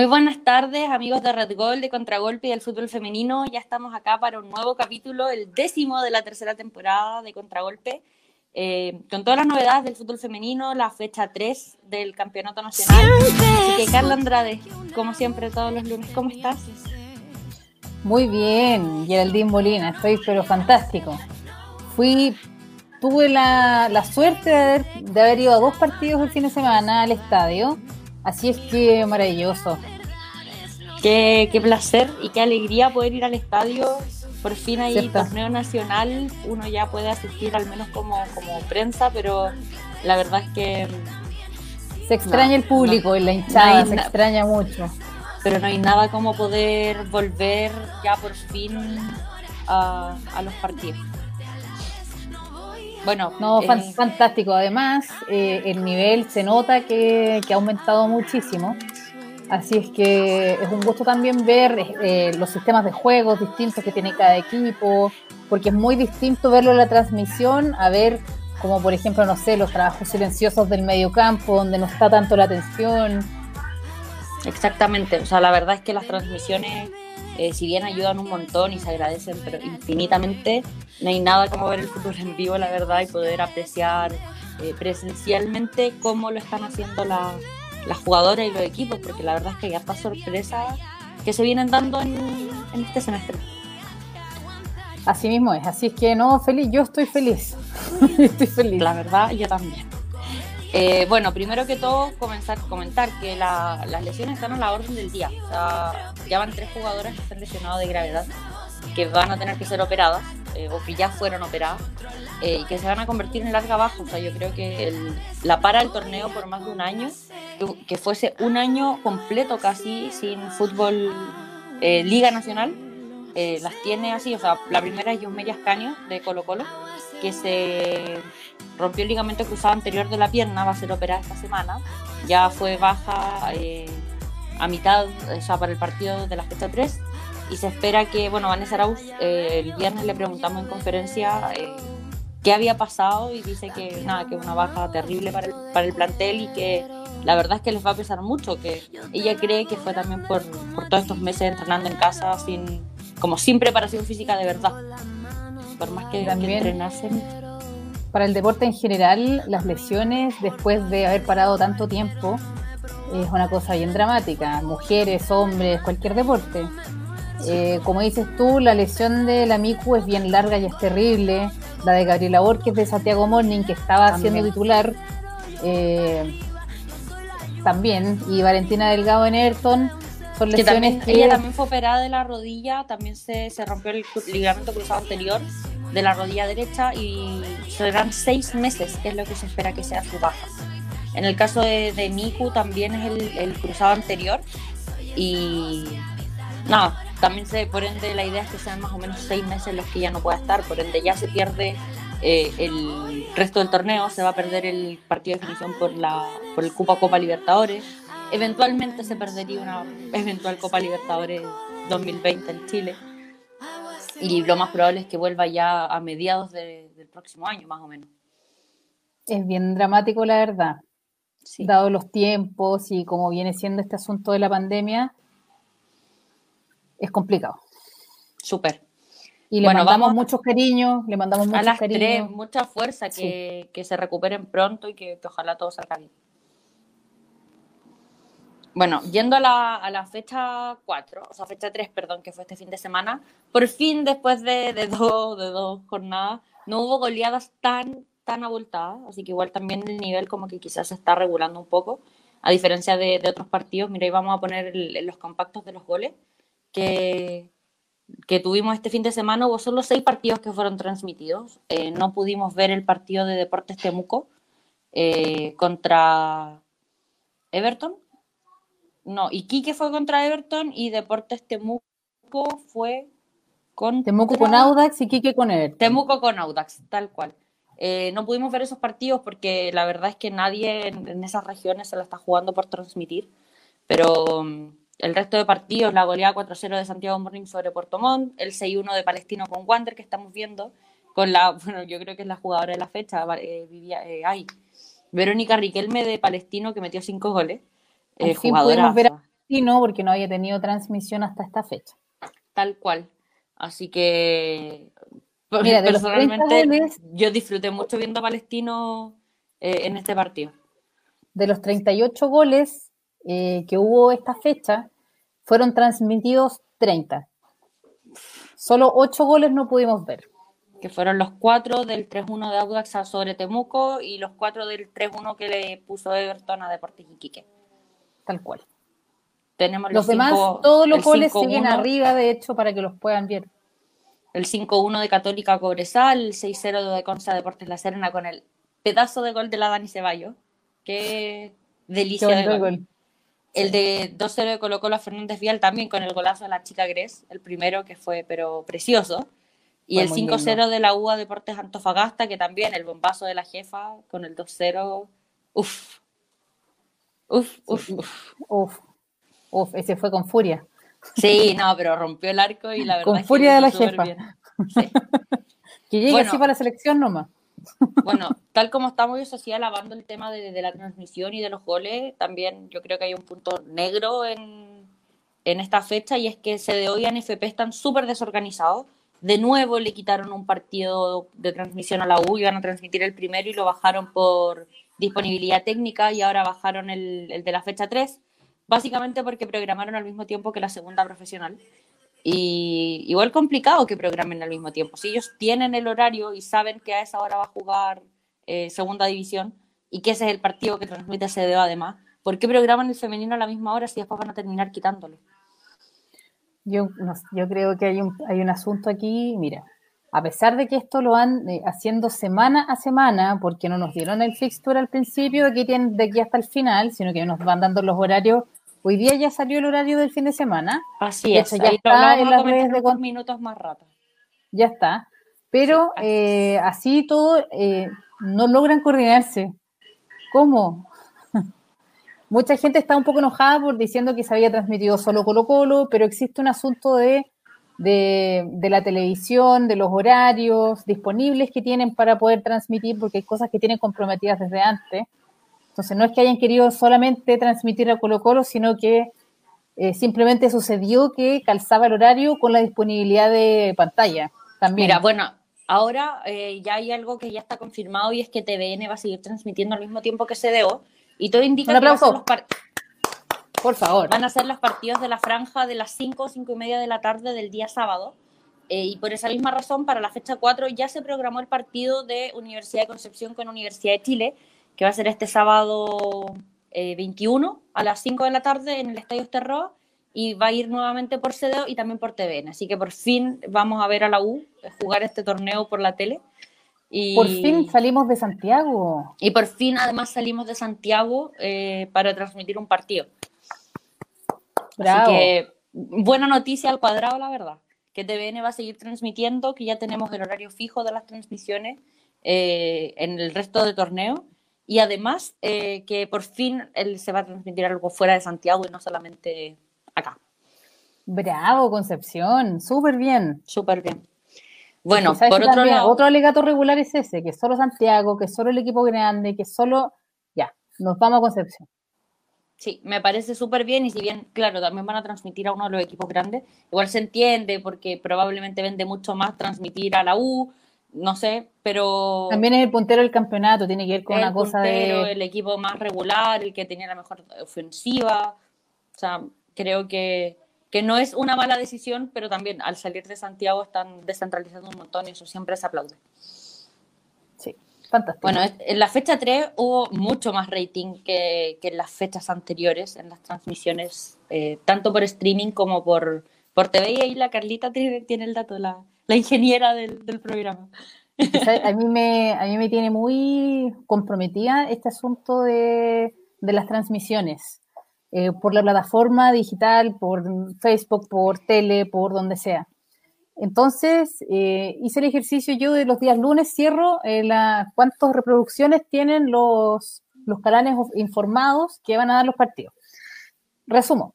Muy buenas tardes, amigos de Red Gol, de Contragolpe y del fútbol femenino. Ya estamos acá para un nuevo capítulo, el décimo de la tercera temporada de Contragolpe, eh, con todas las novedades del fútbol femenino, la fecha 3 del Campeonato Nacional. Así que, Carla Andrade, como siempre, todos los lunes, ¿cómo estás? Muy bien, Geraldine Molina, estoy pero fantástico. Fui, tuve la, la suerte de haber, de haber ido a dos partidos el fin de semana al estadio Así es que maravilloso. Qué, qué, placer y qué alegría poder ir al estadio. Por fin hay torneo nacional, uno ya puede asistir al menos como, como prensa, pero la verdad es que... Se extraña el público en la hinchada, se extraña mucho. Pero no hay nada como poder volver ya por fin a, a los partidos. Bueno, no, eh, fantástico. Además, eh, el nivel se nota que, ha aumentado muchísimo. Así es que es un gusto también ver eh, los sistemas de juegos distintos que tiene cada equipo, porque es muy distinto verlo en la transmisión a ver como por ejemplo, no sé, los trabajos silenciosos del mediocampo, donde no está tanto la atención. Exactamente, o sea, la verdad es que las transmisiones eh, si bien ayudan un montón y se agradecen, pero infinitamente, no hay nada como ver el fútbol en vivo, la verdad, y poder apreciar eh, presencialmente cómo lo están haciendo las jugadoras y los equipos, porque la verdad es que hay hartas sorpresas que se vienen dando en, en este semestre. Así mismo es, así es que no, feliz, yo estoy feliz. estoy feliz. La verdad, yo también. Eh, bueno, primero que todo, comenzar a comentar que las lesiones están a la orden del día. O sea, ya van tres jugadoras que están lesionadas de gravedad, que van a tener que ser operadas, eh, o que ya fueron operadas, eh, y que se van a convertir en larga baja. O sea, yo creo que la para el torneo por más de un año, que, fuese un año completo casi sin fútbol Liga Nacional, las tiene así. O sea, la primera es Yusmeria Ascanio de Colo Colo, que se rompió el ligamento cruzado anterior de la pierna, va a ser operada esta semana. Ya fue baja eh, a mitad, ya para el partido de la fecha 3. Y se espera que, bueno, Vanessa Arauz, eh, el viernes le preguntamos en conferencia eh, qué había pasado y dice que nada, que una baja terrible para el, para el plantel y que la verdad es que les va a pesar mucho, que ella cree que fue también por, por todos estos meses entrenando en casa sin, como sin preparación física de verdad. Por más que, también, que entrenasen para el deporte en general, las lesiones después de haber parado tanto tiempo es una cosa bien dramática. Mujeres, hombres, cualquier deporte. Eh, como dices tú, la lesión de la Miku es bien larga y es terrible. La de Gabriela Borges de Santiago Morning, que estaba siendo titular, eh, también. Y Valentina Delgado en Ayrton. Son lesiones que, Ella también fue operada de la rodilla, también se, se rompió el ligamento cruzado anterior de la rodilla derecha y serán seis meses, que es lo que se espera que sea su baja. En el caso de, de Miku también es el, cruzado anterior y nada, también se, por ende la idea es que sean más o menos seis meses los que ya no pueda estar, por ende ya se pierde eh, el resto del torneo, se va a perder el partido de definición por, la, por el Copa Copa Libertadores, eventualmente se perdería una eventual Copa Libertadores 2020 en Chile y lo más probable es que vuelva ya a mediados del próximo año, más o menos. Es bien dramático, la verdad. Dado los tiempos y como viene siendo este asunto de la pandemia, es complicado. Súper. Y le mandamos muchos cariños, le mandamos muchos a las Tres, mucha fuerza, que, que, se recuperen pronto y que, que ojalá todo salga bien. Bueno, yendo a la, a la fecha 4, o sea, fecha 3, perdón, que fue este fin de semana, por fin después de, de, dos, de dos jornadas, no hubo goleadas tan, tan abultadas, así que igual también el nivel como que quizás se está regulando un poco, a diferencia de, de otros partidos. Mira, ahí vamos a poner los compactos de los goles que, que tuvimos este fin de semana. Hubo solo seis partidos que fueron transmitidos. Eh, no pudimos ver el partido de Deportes Temuco eh, contra Everton, no, Iquique fue contra Everton y Deportes Temuco fue con... Temuco con Audax y Iquique con Everton. Temuco con Audax, tal cual. Eh, no pudimos ver esos partidos porque la verdad es que nadie en, esas regiones se la está jugando por transmitir, pero mm, el resto de partidos, la goleada 4-0 de Santiago Morning sobre Puerto Montt, el 6-1 de Palestino con Wander que estamos viendo, con la, bueno, yo creo que es la jugadora de la fecha, eh, vivía, eh, ay, Verónica Riquelme de Palestino que metió cinco goles. Eh, pudimos ver Palestino porque no había tenido transmisión hasta esta fecha. Tal cual. Así que Mira, personalmente yo disfruté mucho viendo a Palestino eh, en este partido. De los 38 goles eh, que hubo esta fecha, fueron transmitidos 30. Solo 8 goles no pudimos ver. Que fueron los 4 del 3-1 de Audax sobre Temuco y los 4 del 3-1 que le puso Everton a Deportes Iquique. Tal cual. Tenemos los demás, todos los goles siguen arriba, de hecho, para que los puedan ver. El 5-1 de Católica Cobresal, el 6-0 de Concha Deportes La Serena con el pedazo de gol de la Dani Ceballos. Qué delicia de gol. El de 2-0 de Colo Colo a Fernández Vial también con el golazo de la chica Gres, el primero que fue pero precioso. Y el 5-0 de la UA Deportes Antofagasta, que también el bombazo de la jefa con el 2-0. Uf. Uf, uf, uf. Uf, ese fue con furia. Sí, no, pero rompió el arco y la verdad. Con furia de la jefa. que llegue así para la selección nomás. Bueno, tal como estamos yo así alabando el tema de, la transmisión y de los goles, también yo creo que hay un punto negro en, en esta fecha y es que CDO y NFP están súper desorganizados. De nuevo le quitaron un partido de transmisión a la U, iban a transmitir el primero y lo bajaron por disponibilidad técnica y ahora bajaron el, el de la fecha 3 básicamente porque programaron al mismo tiempo que la segunda profesional. Y igual complicado que programen al mismo tiempo. Si ellos tienen el horario y saben que a esa hora va a jugar eh, segunda división y que ese es el partido que transmite CDO además, ¿por qué programan el femenino a la misma hora si después van a terminar quitándolo? Yo, yo creo que hay un, hay un asunto aquí, mira, a pesar de que esto lo van eh, haciendo semana a semana, porque no nos dieron el fixture al principio, de aquí, de aquí hasta el final, sino que nos van dando los horarios Hoy día ya salió el horario del fin de semana. Así es, ya está en las redes de minutos más rato. Ya está. Pero eh, así todo eh, no logran coordinarse. ¿Cómo? Mucha gente está un poco enojada por diciendo que se había transmitido solo Colo Colo, pero existe un asunto de, de, de, la televisión, de los horarios disponibles que tienen para poder transmitir, porque hay cosas que tienen comprometidas desde antes. Entonces, no es que hayan querido solamente transmitir a Colo Colo, sino que eh, simplemente sucedió que calzaba el horario con la disponibilidad de pantalla también. Mira, bueno, ahora eh, ya hay algo que ya está confirmado y es que TVN va a seguir transmitiendo al mismo tiempo que CDO y todo indica que van a ser los por favor. Van a ser los partidos de la franja de las 5 o 5 y media de la tarde del día sábado. Eh, y por esa misma razón, para la fecha 4 ya se programó el partido de Universidad de Concepción con Universidad de Chile, que va a ser este sábado 21 eh, a las 5 de la tarde en el Estadio Esterroa y va a ir nuevamente por CDO y también por TVN. Así que por fin vamos a ver a la U jugar este torneo por la tele. Y, por fin salimos de Santiago. Y por fin además salimos de Santiago eh, para transmitir un partido. Así que buena noticia al cuadrado, la verdad. Que TVN va a seguir transmitiendo, que ya tenemos el horario fijo de las transmisiones eh, en el resto de torneo y además eh, que por fin él se va a transmitir algo fuera de Santiago y no solamente acá. Bravo, Concepción, súper bien. Súper bien. Bueno, por otro lado... Otro alegato regular es ese, que solo Santiago, que solo el equipo grande, que solo... Ya, nos vamos a Concepción. Sí, me parece súper bien y si bien, claro, también van a transmitir a uno de los equipos grandes, igual se entiende porque probablemente vende mucho más transmitir a la U, no sé, pero... También es el puntero del campeonato, tiene que ver con una cosa de... El equipo más regular, el que tenía la mejor ofensiva, o sea, creo que, que no es una mala decisión, pero también al salir de Santiago están descentralizando un montón y eso siempre se aplaude. Sí, fantástico. Bueno, en la fecha 3 hubo mucho más rating que, que en las fechas anteriores, en las transmisiones, eh, tanto por streaming como por, por TV, y ahí la Carlita tiene, tiene el dato de la la ingeniera del, programa. A mí, me, a mí me tiene muy comprometida este asunto de, las transmisiones, eh, por la plataforma digital, por Facebook, por tele, por donde sea. Entonces, eh, hice el ejercicio yo de los días lunes, cierro eh, la, cuántas reproducciones tienen los, los canales informados que van a dar los partidos. Resumo.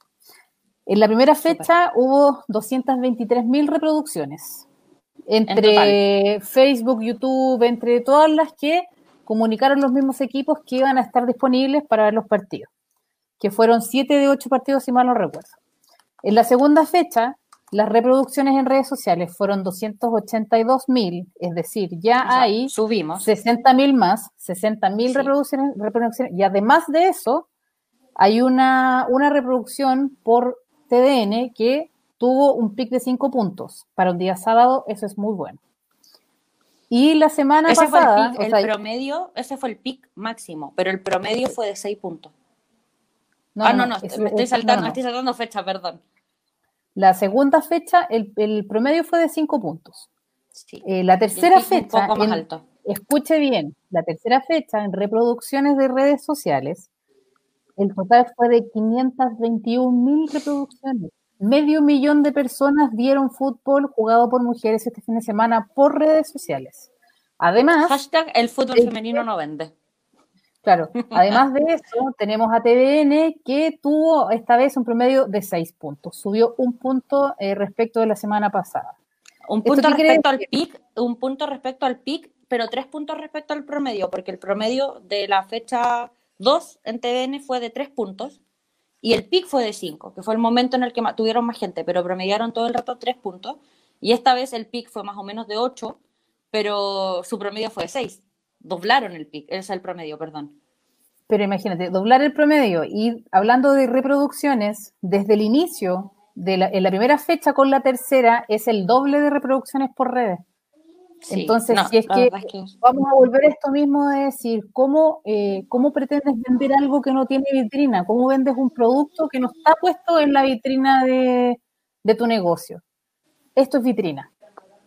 En la primera fecha hubo 223.000 reproducciones entre Facebook, YouTube, entre todas las que comunicaron los mismos equipos que iban a estar disponibles para ver los partidos. que fueron 7 de 8 partidos, si mal no recuerdo. En la segunda fecha, las reproducciones en redes sociales fueron 282 mil, es decir, ya hay subimos 60 mil más, 60 mil reproducciones, reproducciones, y además de eso, hay una, una reproducción por TDN que tuvo un pic de 5 puntos. Para un día sábado, eso es muy bueno. Y la semana pasada. el, promedio, ese fue el pic máximo, pero el promedio fue de 6 puntos. ah, no, no, me estoy saltando, estoy saltando fecha, perdón. La segunda fecha, el, promedio fue de 5 puntos. Eh, la tercera fecha, escuche bien, la tercera fecha en reproducciones de redes sociales, el total fue de 521 mil reproducciones. Medio millón de personas vieron fútbol jugado por mujeres este fin de semana por redes sociales. Además. Hashtag el fútbol femenino no vende. Claro, además de eso, tenemos a TVN que tuvo esta vez un promedio de 6 puntos. Subió un punto eh, respecto de la semana pasada. Un punto respecto al PIC, un punto respecto al PIC, pero tres puntos respecto al promedio, porque el promedio de la fecha 2 en TVN fue de 3 puntos y el PIC fue de 5, que fue el momento en el que tuvieron más gente, pero promediaron todo el rato 3 puntos. Y esta vez el PIC fue más o menos de 8, pero su promedio fue de 6 doblaron el pic, es el promedio, perdón. Pero imagínate, doblar el promedio y hablando de reproducciones, desde el inicio, de en la primera fecha con la tercera, es el doble de reproducciones por redes. Entonces, si es que, vamos a volver a esto mismo de decir, ¿cómo, eh, ¿cómo pretendes vender algo que no tiene vitrina? ¿Cómo vendes un producto que no está puesto en la vitrina de, de tu negocio? Esto es vitrina.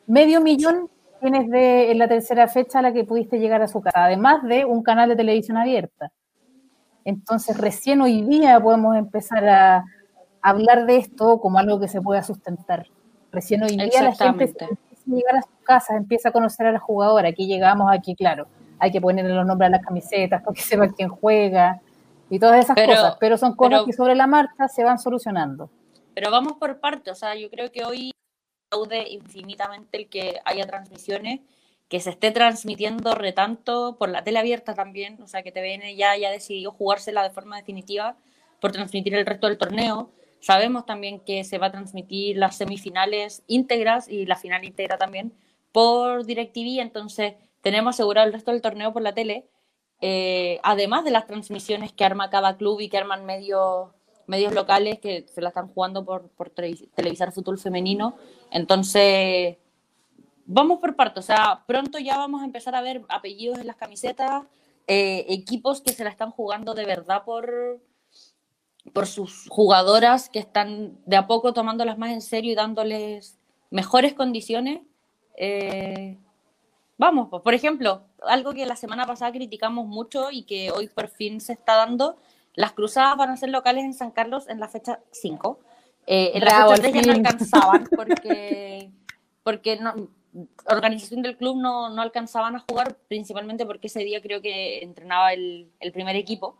Medio millón tienes de en la tercera fecha a la que pudiste llegar a su casa, además de un canal de televisión abierta. Entonces, recién hoy día podemos empezar a hablar de esto como algo que se pueda sustentar. Recién hoy día la gente a llegar a sus casas, empieza a conocer a la jugadora. Aquí llegamos, aquí, claro, hay que ponerle los nombres a las camisetas para que sepa quién juega y todas esas cosas. Pero son cosas que sobre la marcha se van solucionando. Pero vamos por partes, o sea, yo creo que hoy aude infinitamente el que haya transmisiones, que se esté transmitiendo retanto por la tele abierta también, o sea, que TVN ya haya decidido jugársela de forma definitiva por transmitir el resto del torneo. Sabemos también que se va a transmitir las semifinales íntegras y la final íntegra también por DirecTV, entonces tenemos asegurado el resto del torneo por la tele, eh, además de las transmisiones que arma cada club y que arman medios medios locales que se la están jugando por, por televisar fútbol femenino. Entonces, vamos por partes. O sea, pronto ya vamos a empezar a ver apellidos en las camisetas, eh, equipos que se la están jugando de verdad por, por sus jugadoras que están de a poco tomándolas más en serio y dándoles mejores condiciones. Eh, vamos, por ejemplo, algo que la semana pasada criticamos mucho y que hoy por fin se está dando las cruzadas van a ser locales en San Carlos en la fecha 5. Eh, en la fecha 3 ya no alcanzaban porque, porque no, organización del club no, no, alcanzaban a jugar, principalmente porque ese día creo que entrenaba el, el primer equipo.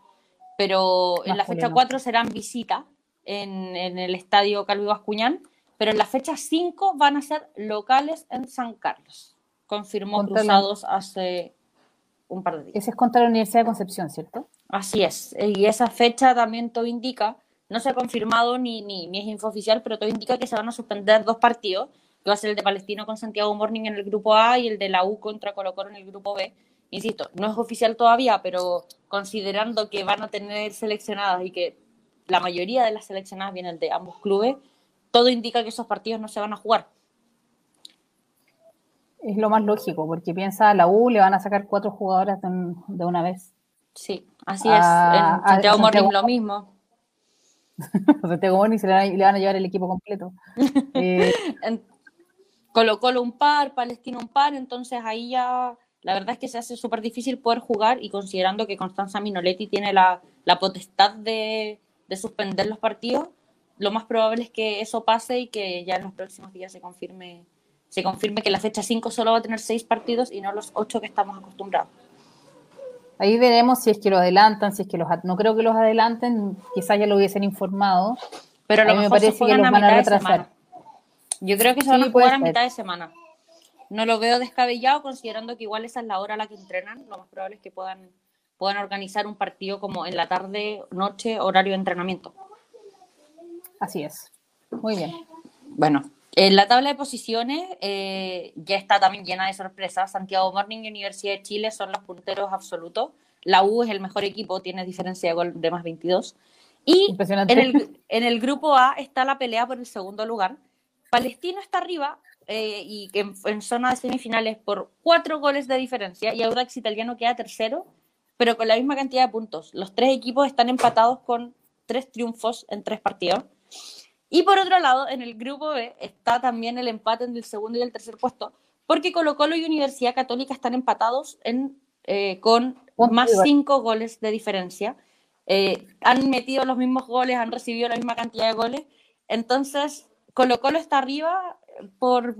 Pero en la fecha 4 serán visita en, en, el estadio Calvi Bascuñán, pero en la fecha 5 van a ser locales en San Carlos. Confirmó Cruzados hace un par de días. Ese es contra la Universidad de Concepción, ¿cierto? Así es, y esa fecha también todo indica, no se ha confirmado ni, ni, ni es info oficial, pero todo indica que se van a suspender dos partidos, que va a ser el de Palestino con Santiago Morning en el grupo A y el de la U contra Colo Colo en el grupo B. Insisto, no es oficial todavía, pero considerando que van a tener seleccionadas y que la mayoría de las seleccionadas vienen de ambos clubes, todo indica que esos partidos no se van a jugar. Es lo más lógico, porque piensa a la U le van a sacar cuatro jugadoras de una vez. Sí, así es. En Santiago Morning lo mismo. Santiago Morning se le van, a, llevar el equipo completo. Eh, Colo Colo un par, Palestino un par, entonces ahí ya la verdad es que se hace súper difícil poder jugar y considerando que Constanza Minoletti tiene la, la potestad de, de, suspender los partidos, lo más probable es que eso pase y que ya en los próximos días se confirme, se confirme que la fecha 5 solo va a tener 6 partidos y no los 8 que estamos acostumbrados. Ahí veremos si es que lo adelantan, si es que los no creo que los adelanten, quizás ya lo hubiesen informado. Pero a lo mejor me parece que los van a retrasar. Yo creo que se van a jugar a mitad de semana. No lo veo descabellado, considerando que igual esa es la hora a la que entrenan. Lo más probable es que puedan puedan organizar un partido como en la tarde, noche, horario de entrenamiento. Así es. Muy bien. Bueno, en la tabla de posiciones eh, ya está también llena de sorpresas. Santiago Morning y Universidad de Chile son los punteros absolutos. La U es el mejor equipo, tiene diferencia de gol de más 22. Y en el, en el, grupo A está la pelea por el segundo lugar. Palestino está arriba eh, y en, en, zona de semifinales por cuatro goles de diferencia y Audax Italiano queda tercero, pero con la misma cantidad de puntos. Los tres equipos están empatados con tres triunfos en tres partidos. Y por otro lado, en el grupo B está también el empate en el segundo y el tercer puesto, porque Colo Colo y Universidad Católica están empatados en, eh, con más cinco goles de diferencia. Eh, han metido los mismos goles, han recibido la misma cantidad de goles. Entonces, Colo Colo está arriba por...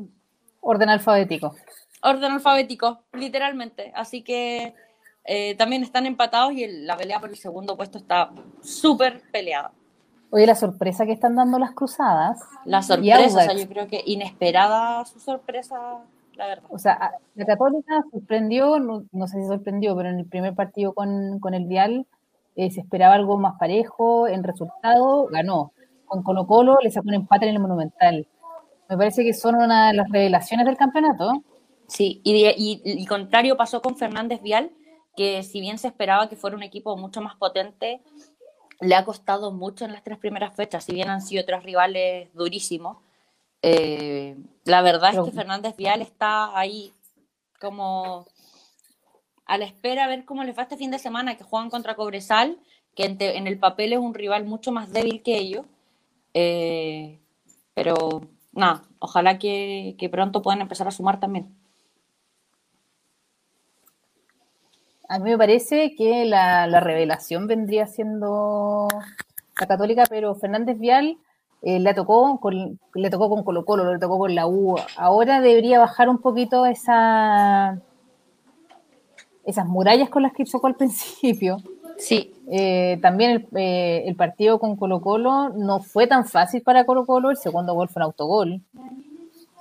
Orden alfabético. Orden alfabético, literalmente. Así que eh, también están empatados y la pelea por el segundo puesto está súper peleada. Oye, la sorpresa que están dando las cruzadas. La sorpresa, o sea, yo creo que inesperada su sorpresa, la verdad. O sea, la Católica sorprendió, no, sé si sorprendió, pero en el primer partido con, con el Vial eh, se esperaba algo más parejo, en resultado ganó. Con Colo Colo le sacó un empate en el Monumental. Me parece que son una de las revelaciones del campeonato. Sí, y, y, y contrario pasó con Fernández Vial, que si bien se esperaba que fuera un equipo mucho más potente, le ha costado mucho en las tres primeras fechas, si bien han sido tres rivales durísimos. Eh, la verdad es que Fernández Vial está ahí como a la espera a ver cómo les va este fin de semana, que juegan contra Cobresal, que en, el papel es un rival mucho más débil que ellos. Eh, pero nada, ojalá que pronto puedan empezar a sumar también. A mí me parece que la, revelación vendría siendo la católica, pero Fernández Vial eh, le, tocó con, le tocó con Colo Colo, le tocó con la U. Ahora debería bajar un poquito esa, esas murallas con las que chocó al principio. Sí. Eh, también el, eh, el, partido con Colo Colo no fue tan fácil para Colo Colo, el segundo gol fue un autogol.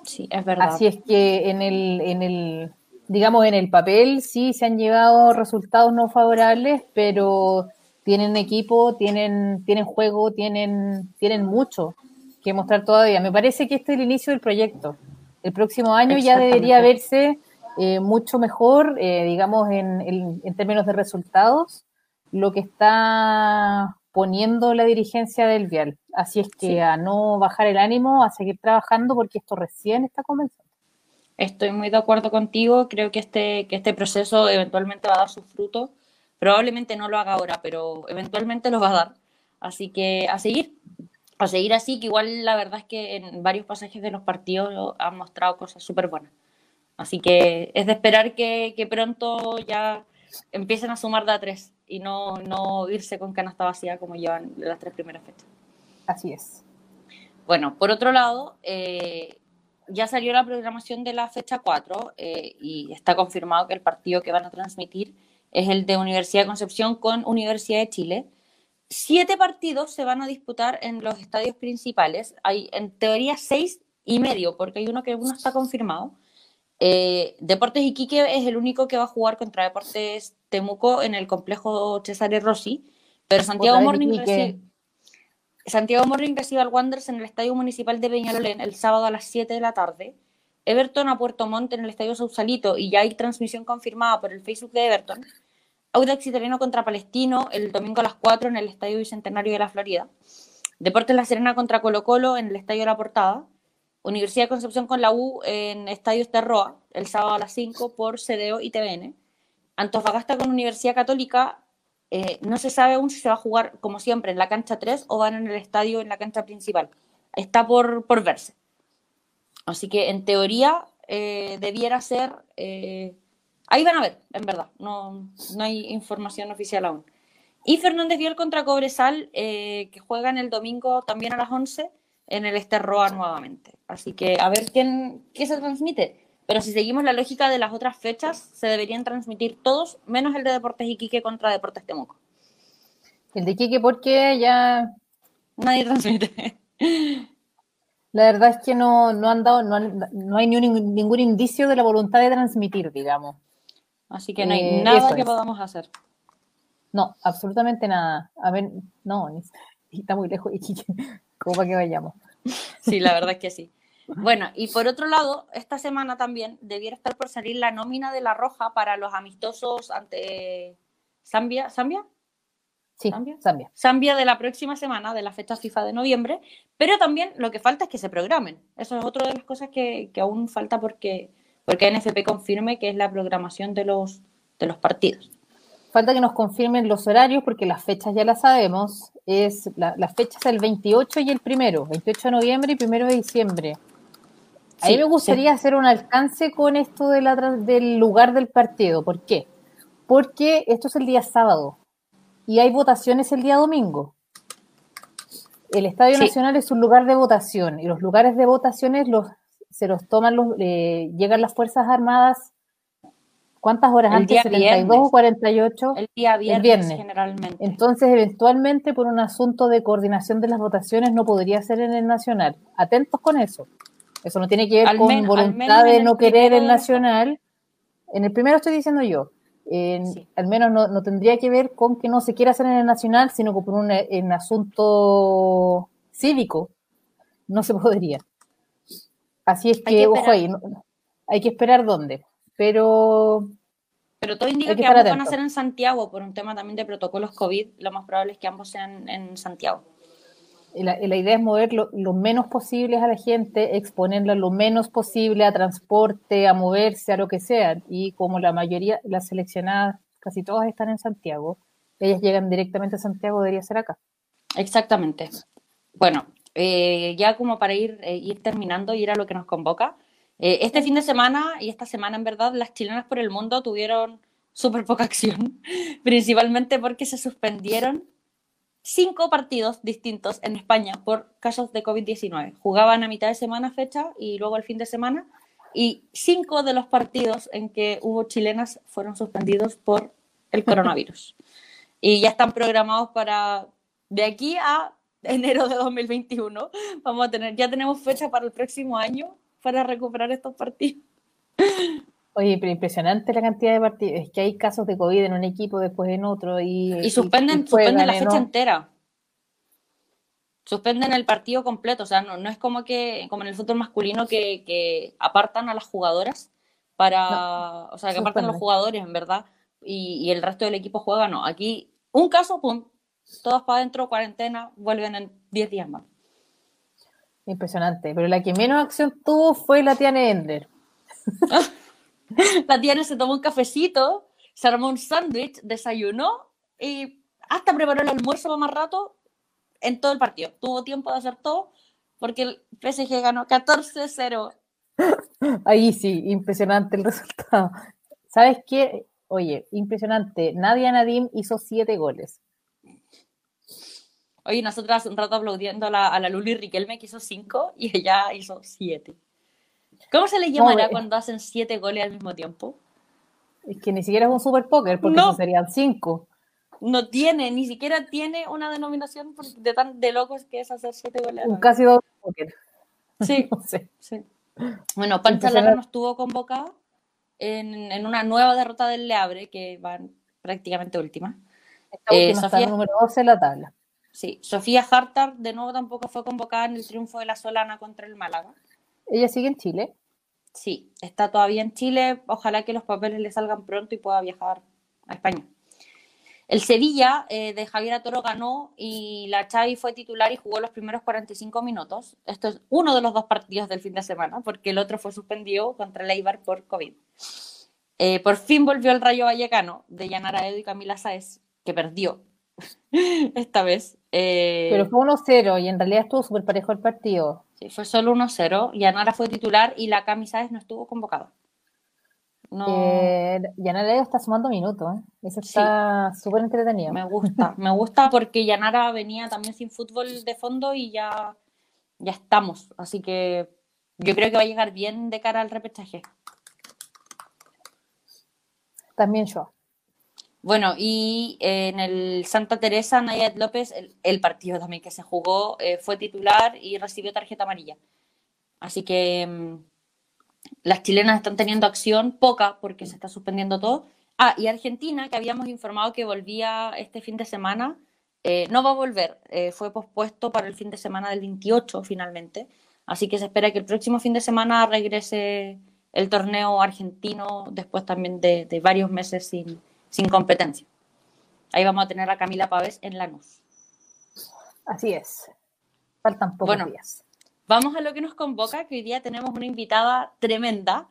Sí, es verdad. Así es que en el, en el, digamos, en el papel sí se han llevado resultados no favorables, pero tienen equipo, tienen, tienen juego, tienen, tienen mucho que mostrar todavía. Me parece que este es el inicio del proyecto. El próximo año ya debería verse eh, mucho mejor, eh, digamos, en, en, términos de resultados, lo que está poniendo la dirigencia del Vial. Así es que a no bajar el ánimo, a seguir trabajando, porque esto recién está comenzando. Estoy muy de acuerdo contigo. Creo que este, que este proceso eventualmente va a dar sus frutos. Probablemente no lo haga ahora, pero eventualmente lo va a dar. Así que a seguir, a seguir así, que igual la verdad es que en varios pasajes de los partidos han mostrado cosas súper buenas. Así que es de esperar que, pronto ya empiecen a sumar de a tres y no, no irse con canasta vacía como llevan las tres primeras fechas. Así es. Bueno, por otro lado, eh, ya salió la programación de la fecha 4 eh, y está confirmado que el partido que van a transmitir es el de Universidad de Concepción con Universidad de Chile. Siete partidos se van a disputar en los estadios principales. Hay en teoría seis y medio, porque hay uno que uno está confirmado. Eh, Deportes Iquique es el único que va a jugar contra Deportes Temuco en el complejo Cesare Rossi, pero Santiago Morning recibe, Santiago Morning recibe al Wanderers en el Estadio Municipal de Peñalolén el sábado a las 7 de la tarde. Everton a Puerto Montt en el Estadio Sausalito y ya hay transmisión confirmada por el Facebook de Everton. Audax Italiano contra Palestino el domingo a las 4 en el Estadio Bicentenario de la Florida. Deportes La Serena contra Colo Colo en el Estadio La Portada. Universidad de Concepción con la U en Estadio Esterroa el sábado a las 5 por CDO y TVN. Antofagasta con Universidad Católica eh, no se sabe aún si se va a jugar, como siempre, en la cancha 3 o van en el estadio en la cancha principal. Está por, por verse. Así que en teoría eh, debiera ser. Eh, ahí van a ver, en verdad. No, no hay información oficial aún. Y Fernández Vial contra Cobresal, que juegan el domingo también a las 11 en el Esterroa nuevamente. Así que a ver quién, qué se transmite. Pero si seguimos la lógica de las otras fechas, se deberían transmitir todos, menos el de Deportes Iquique contra Deportes Temuco. El de Iquique porque ya... Nadie transmite. La verdad es que no, han dado, no, hay ningún, indicio de la voluntad de transmitir, digamos. Así que no hay eh, nada que podamos hacer. No, absolutamente nada. A ver, no, está muy lejos ¿Cómo para que vayamos? Sí, la verdad es que sí. Bueno, y por otro lado, esta semana también debiera estar por salir la nómina de la Roja para los amistosos ante Zambia. ¿Zambia? Sí, Zambia. Zambia. de la próxima semana, de la fecha FIFA de noviembre, pero también lo que falta es que se programen. Eso es otra de las cosas que, aún falta porque, porque NFP confirme que es la programación de los, de los partidos. Falta que nos confirmen los horarios porque las fechas ya las sabemos. Es la, las fechas el 28 y el primero, 28 de noviembre y 1 de diciembre. A mí me gustaría hacer un alcance con esto de la, del lugar del partido. ¿Por qué? Porque esto es el día sábado y hay votaciones el día domingo. El Estadio Nacional es un lugar de votación y los lugares de votaciones los, se los toman, los, eh, llegan las Fuerzas Armadas. ¿Cuántas horas antes? ¿72 o 48? El día viernes, generalmente. Entonces, eventualmente, por un asunto de coordinación de las votaciones, no podría ser en el Nacional. Atentos con eso. Eso no tiene que ver con voluntad de no querer el Nacional. En el primero estoy diciendo yo al menos no, tendría que ver con que no se quiera hacer en el nacional, sino que por un en asunto cívico no se podría. Así es que, ojo ahí, hay que esperar dónde. Pero. Pero todo indica que, ambos van a ser en Santiago por un tema también de protocolos COVID. Lo más probable es que ambos sean en Santiago la, idea es mover lo, menos posible a la gente, exponerla lo menos posible a transporte, a moverse, a lo que sea. Y como la mayoría, las seleccionadas, casi todas están en Santiago, ellas llegan directamente a Santiago, debería ser acá. Exactamente. Bueno, eh, ya como para ir, eh, ir terminando y ir a lo que nos convoca. Eh, este fin de semana y esta semana, en verdad, las chilenas por el mundo tuvieron súper poca acción, principalmente porque se suspendieron cinco partidos distintos en España por casos de COVID-19. Jugaban a mitad de semana fecha y luego el fin de semana. Y cinco de los partidos en que hubo chilenas fueron suspendidos por el coronavirus. y ya están programados para de aquí a enero de 2021. Vamos a tener, ya tenemos fecha para el próximo año para recuperar estos partidos. Oye, pero impresionante la cantidad de partidos. Es que hay casos de COVID en un equipo, después en otro. Y, y suspenden, suspenden la fecha entera. Suspenden el partido completo. O sea, no, no es como que como en el fútbol masculino que, que apartan a las jugadoras para. o sea, que apartan a los jugadores, en verdad. Y, y, el resto del equipo juega. No, aquí un caso, pum. Todos para adentro, cuarentena, vuelven en 10 días más. Impresionante. Pero la que menos acción tuvo fue la Tiana Ender. La Tiana se tomó un cafecito, se armó un sándwich, desayunó y hasta preparó el almuerzo más rato en todo el partido. Tuvo tiempo de hacer todo porque el PSG ganó 14-0. Ahí sí, impresionante el resultado. ¿Sabes qué? Oye, impresionante. Nadia Nadim hizo siete goles. Oye, nosotras un rato aplaudiendo a la, a la Luli Riquelme que hizo cinco y ella hizo siete. ¿Cómo se le llamará eh, cuando hacen siete goles al mismo tiempo? Es que ni siquiera es un super póker, porque no. serían cinco. No tiene, ni siquiera tiene una denominación de tan de locos que es hacer siete goles. Un casi doble póker. Sí, sí. Bueno, Pancha Lara no estuvo convocada en, una nueva derrota del Leabre, que van prácticamente última. Esta eh, Sofía, número 12 en la tabla. Sí, Sofía Hartar de nuevo tampoco fue convocada en el triunfo de la Solana contra el Málaga. ¿Ella sigue en Chile? Sí, está todavía en Chile. Ojalá que los papeles le salgan pronto y pueda viajar a España. El Sevilla eh, de Javier Toro ganó y la Xavi fue titular y jugó los primeros 45 minutos. Esto es uno de los dos partidos del fin de semana, porque el otro fue suspendido contra el Eibar por COVID. Eh, por fin volvió el Rayo Vallecano de Yanara Edo y Camila Sáez, que perdió esta vez. Eh, Pero fue 1-0 y en realidad estuvo súper parejo el partido. Sí, fue solo 1-0. Yanara fue titular y la Camisáez no estuvo convocada. No. Eh, Yanara está sumando minutos. ¿eh? Eso está súper entretenido. Me gusta, me gusta porque Yanara venía también sin fútbol de fondo y ya, ya estamos. Así que yo creo que va a llegar bien de cara al repechaje. También yo. Bueno, y eh, en el Santa Teresa, Nayat López, el, partido también que se jugó, eh, fue titular y recibió tarjeta amarilla. Así que mm, las chilenas están teniendo acción, poca, porque se está suspendiendo todo. Ah, y Argentina, que habíamos informado que volvía este fin de semana, eh, no va a volver. Fue pospuesto para el fin de semana del 28 finalmente. Así que se espera que el próximo fin de semana regrese el torneo argentino después también de, varios meses sin, sin, competencia. Ahí vamos a tener a Camila Pávez en Lanús. Así es. Faltan pocos bueno, días. Vamos a lo que nos convoca, que hoy día tenemos una invitada tremenda,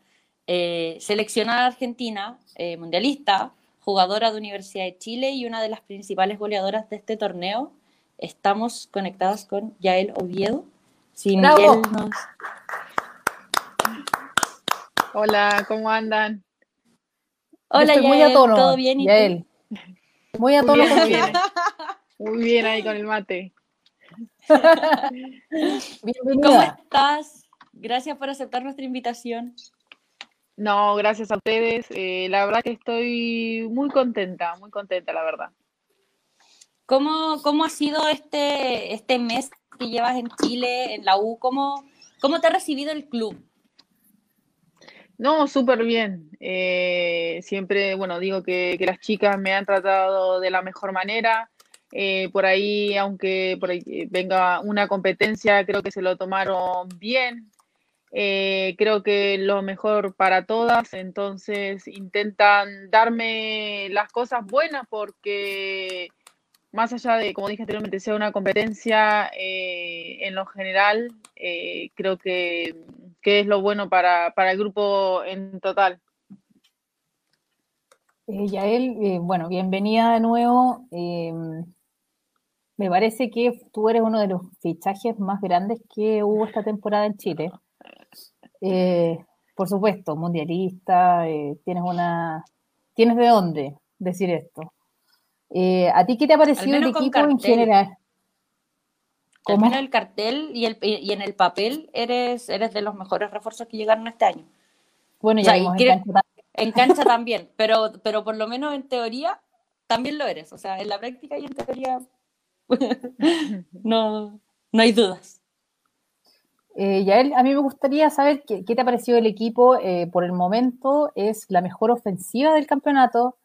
eh, seleccionada argentina, eh, mundialista, jugadora de Universidad de Chile y una de las principales goleadoras de este torneo. Estamos conectadas con Yael Oviedo. Hola, ¿cómo andan? Hola, Yael, muy a tono, ¿todo bien? Yael. Muy a tono. Muy bien, muy bien ahí con el mate. Bienvenida. ¿Cómo estás? Gracias por aceptar nuestra invitación. No, gracias a ustedes. Eh, la verdad que estoy muy contenta, muy contenta, la verdad. ¿Cómo, cómo ha sido este, este mes que llevas en Chile, en la U? ¿Cómo, cómo te ha recibido el club? No, súper bien. Eh, siempre, bueno, digo que, las chicas me han tratado de la mejor manera. Eh, por ahí, aunque por ahí venga una competencia, creo que se lo tomaron bien. Eh, creo que lo mejor para todas, entonces intentan darme las cosas buenas porque más allá de, como dije anteriormente, sea una competencia, eh, en lo general, eh, creo que, es lo bueno para, el grupo en total. Yael, bueno, bienvenida de nuevo. me parece que tú eres uno de los fichajes más grandes que hubo esta temporada en Chile. Eh, por supuesto, mundialista, eh, tienes una... ¿Tienes de dónde decir esto? Eh, ¿A ti qué te ha parecido el equipo en general? Como en el cartel y, el, y, en el papel eres, eres de los mejores refuerzos que llegaron este año. Bueno, ya en, cancha también, pero, pero por lo menos en teoría también lo eres. O sea, en la práctica y en teoría no, no hay dudas. Eh, Yael, a mí me gustaría saber qué, te ha parecido el equipo. Eh, por el momento es la mejor ofensiva del campeonato.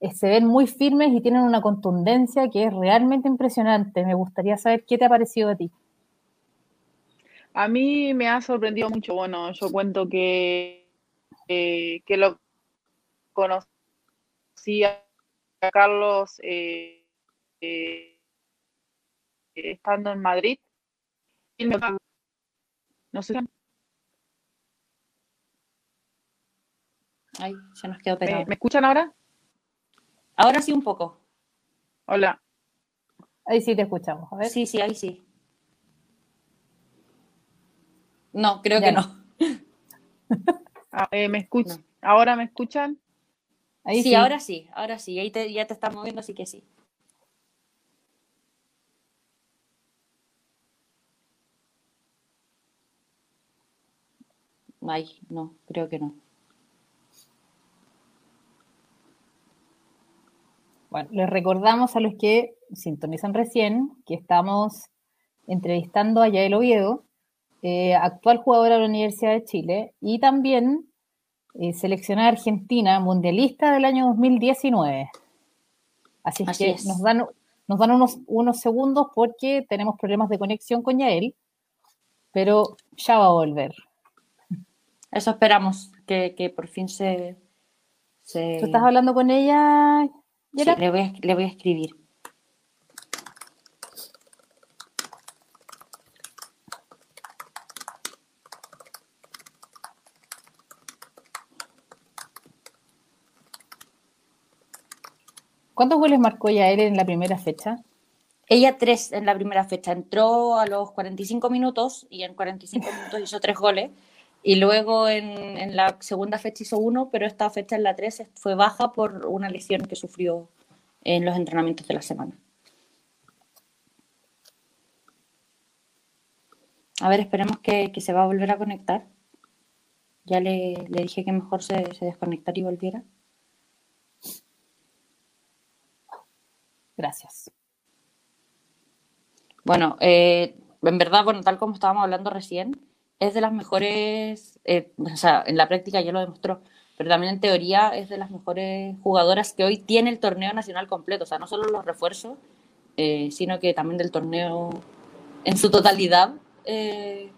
Eh, se ven muy firmes y tienen una contundencia que es realmente impresionante. Me gustaría saber qué te ha parecido a ti. A mí me ha sorprendido mucho. Bueno, yo cuento que, que lo conocí a Carlos estando en Madrid. No sé. Ay, se nos quedó pegado. ¿Me, escuchan ahora? Ahora sí un poco. Hola. Ahí sí te escuchamos. A ver. Sí, sí, ahí sí. No, creo que no. Ah, eh, ¿Me escuchan? ¿Ahora me escuchan? Ahí sí, ahora sí, ahora sí. Ahí ya te estás moviendo, así que sí. Ay, no, creo que no. Bueno, les recordamos a los que sintonizan recién que estamos entrevistando a Yael Oviedo, eh, actual jugadora de la Universidad de Chile y también eh, seleccionada argentina mundialista del año 2019. Así, es que nos dan, nos dan unos, unos segundos porque tenemos problemas de conexión con Yael, pero ya va a volver. Eso esperamos, que, por fin se, ¿Tú estás hablando con ella? Sí, le voy, a, le voy a escribir. ¿Cuántos goles marcó ya él en la primera fecha? Ella tres en la primera fecha. Entró a los 45 minutos y en 45 minutos hizo tres goles. Y luego en, la segunda fecha hizo uno, pero esta fecha en la 3 fue baja por una lesión que sufrió en los entrenamientos de la semana. A ver, esperemos que, se va a volver a conectar. Ya le, dije que mejor se, se desconectara y volviera. Gracias. Bueno, eh, en verdad, bueno, tal como estábamos hablando recién, es de las mejores, eh, o sea, en la práctica ya lo demostró, pero también en teoría es de las mejores jugadoras que hoy tiene el torneo nacional completo, o sea, no solo los refuerzos, eh, sino que también del torneo en su totalidad. Eh,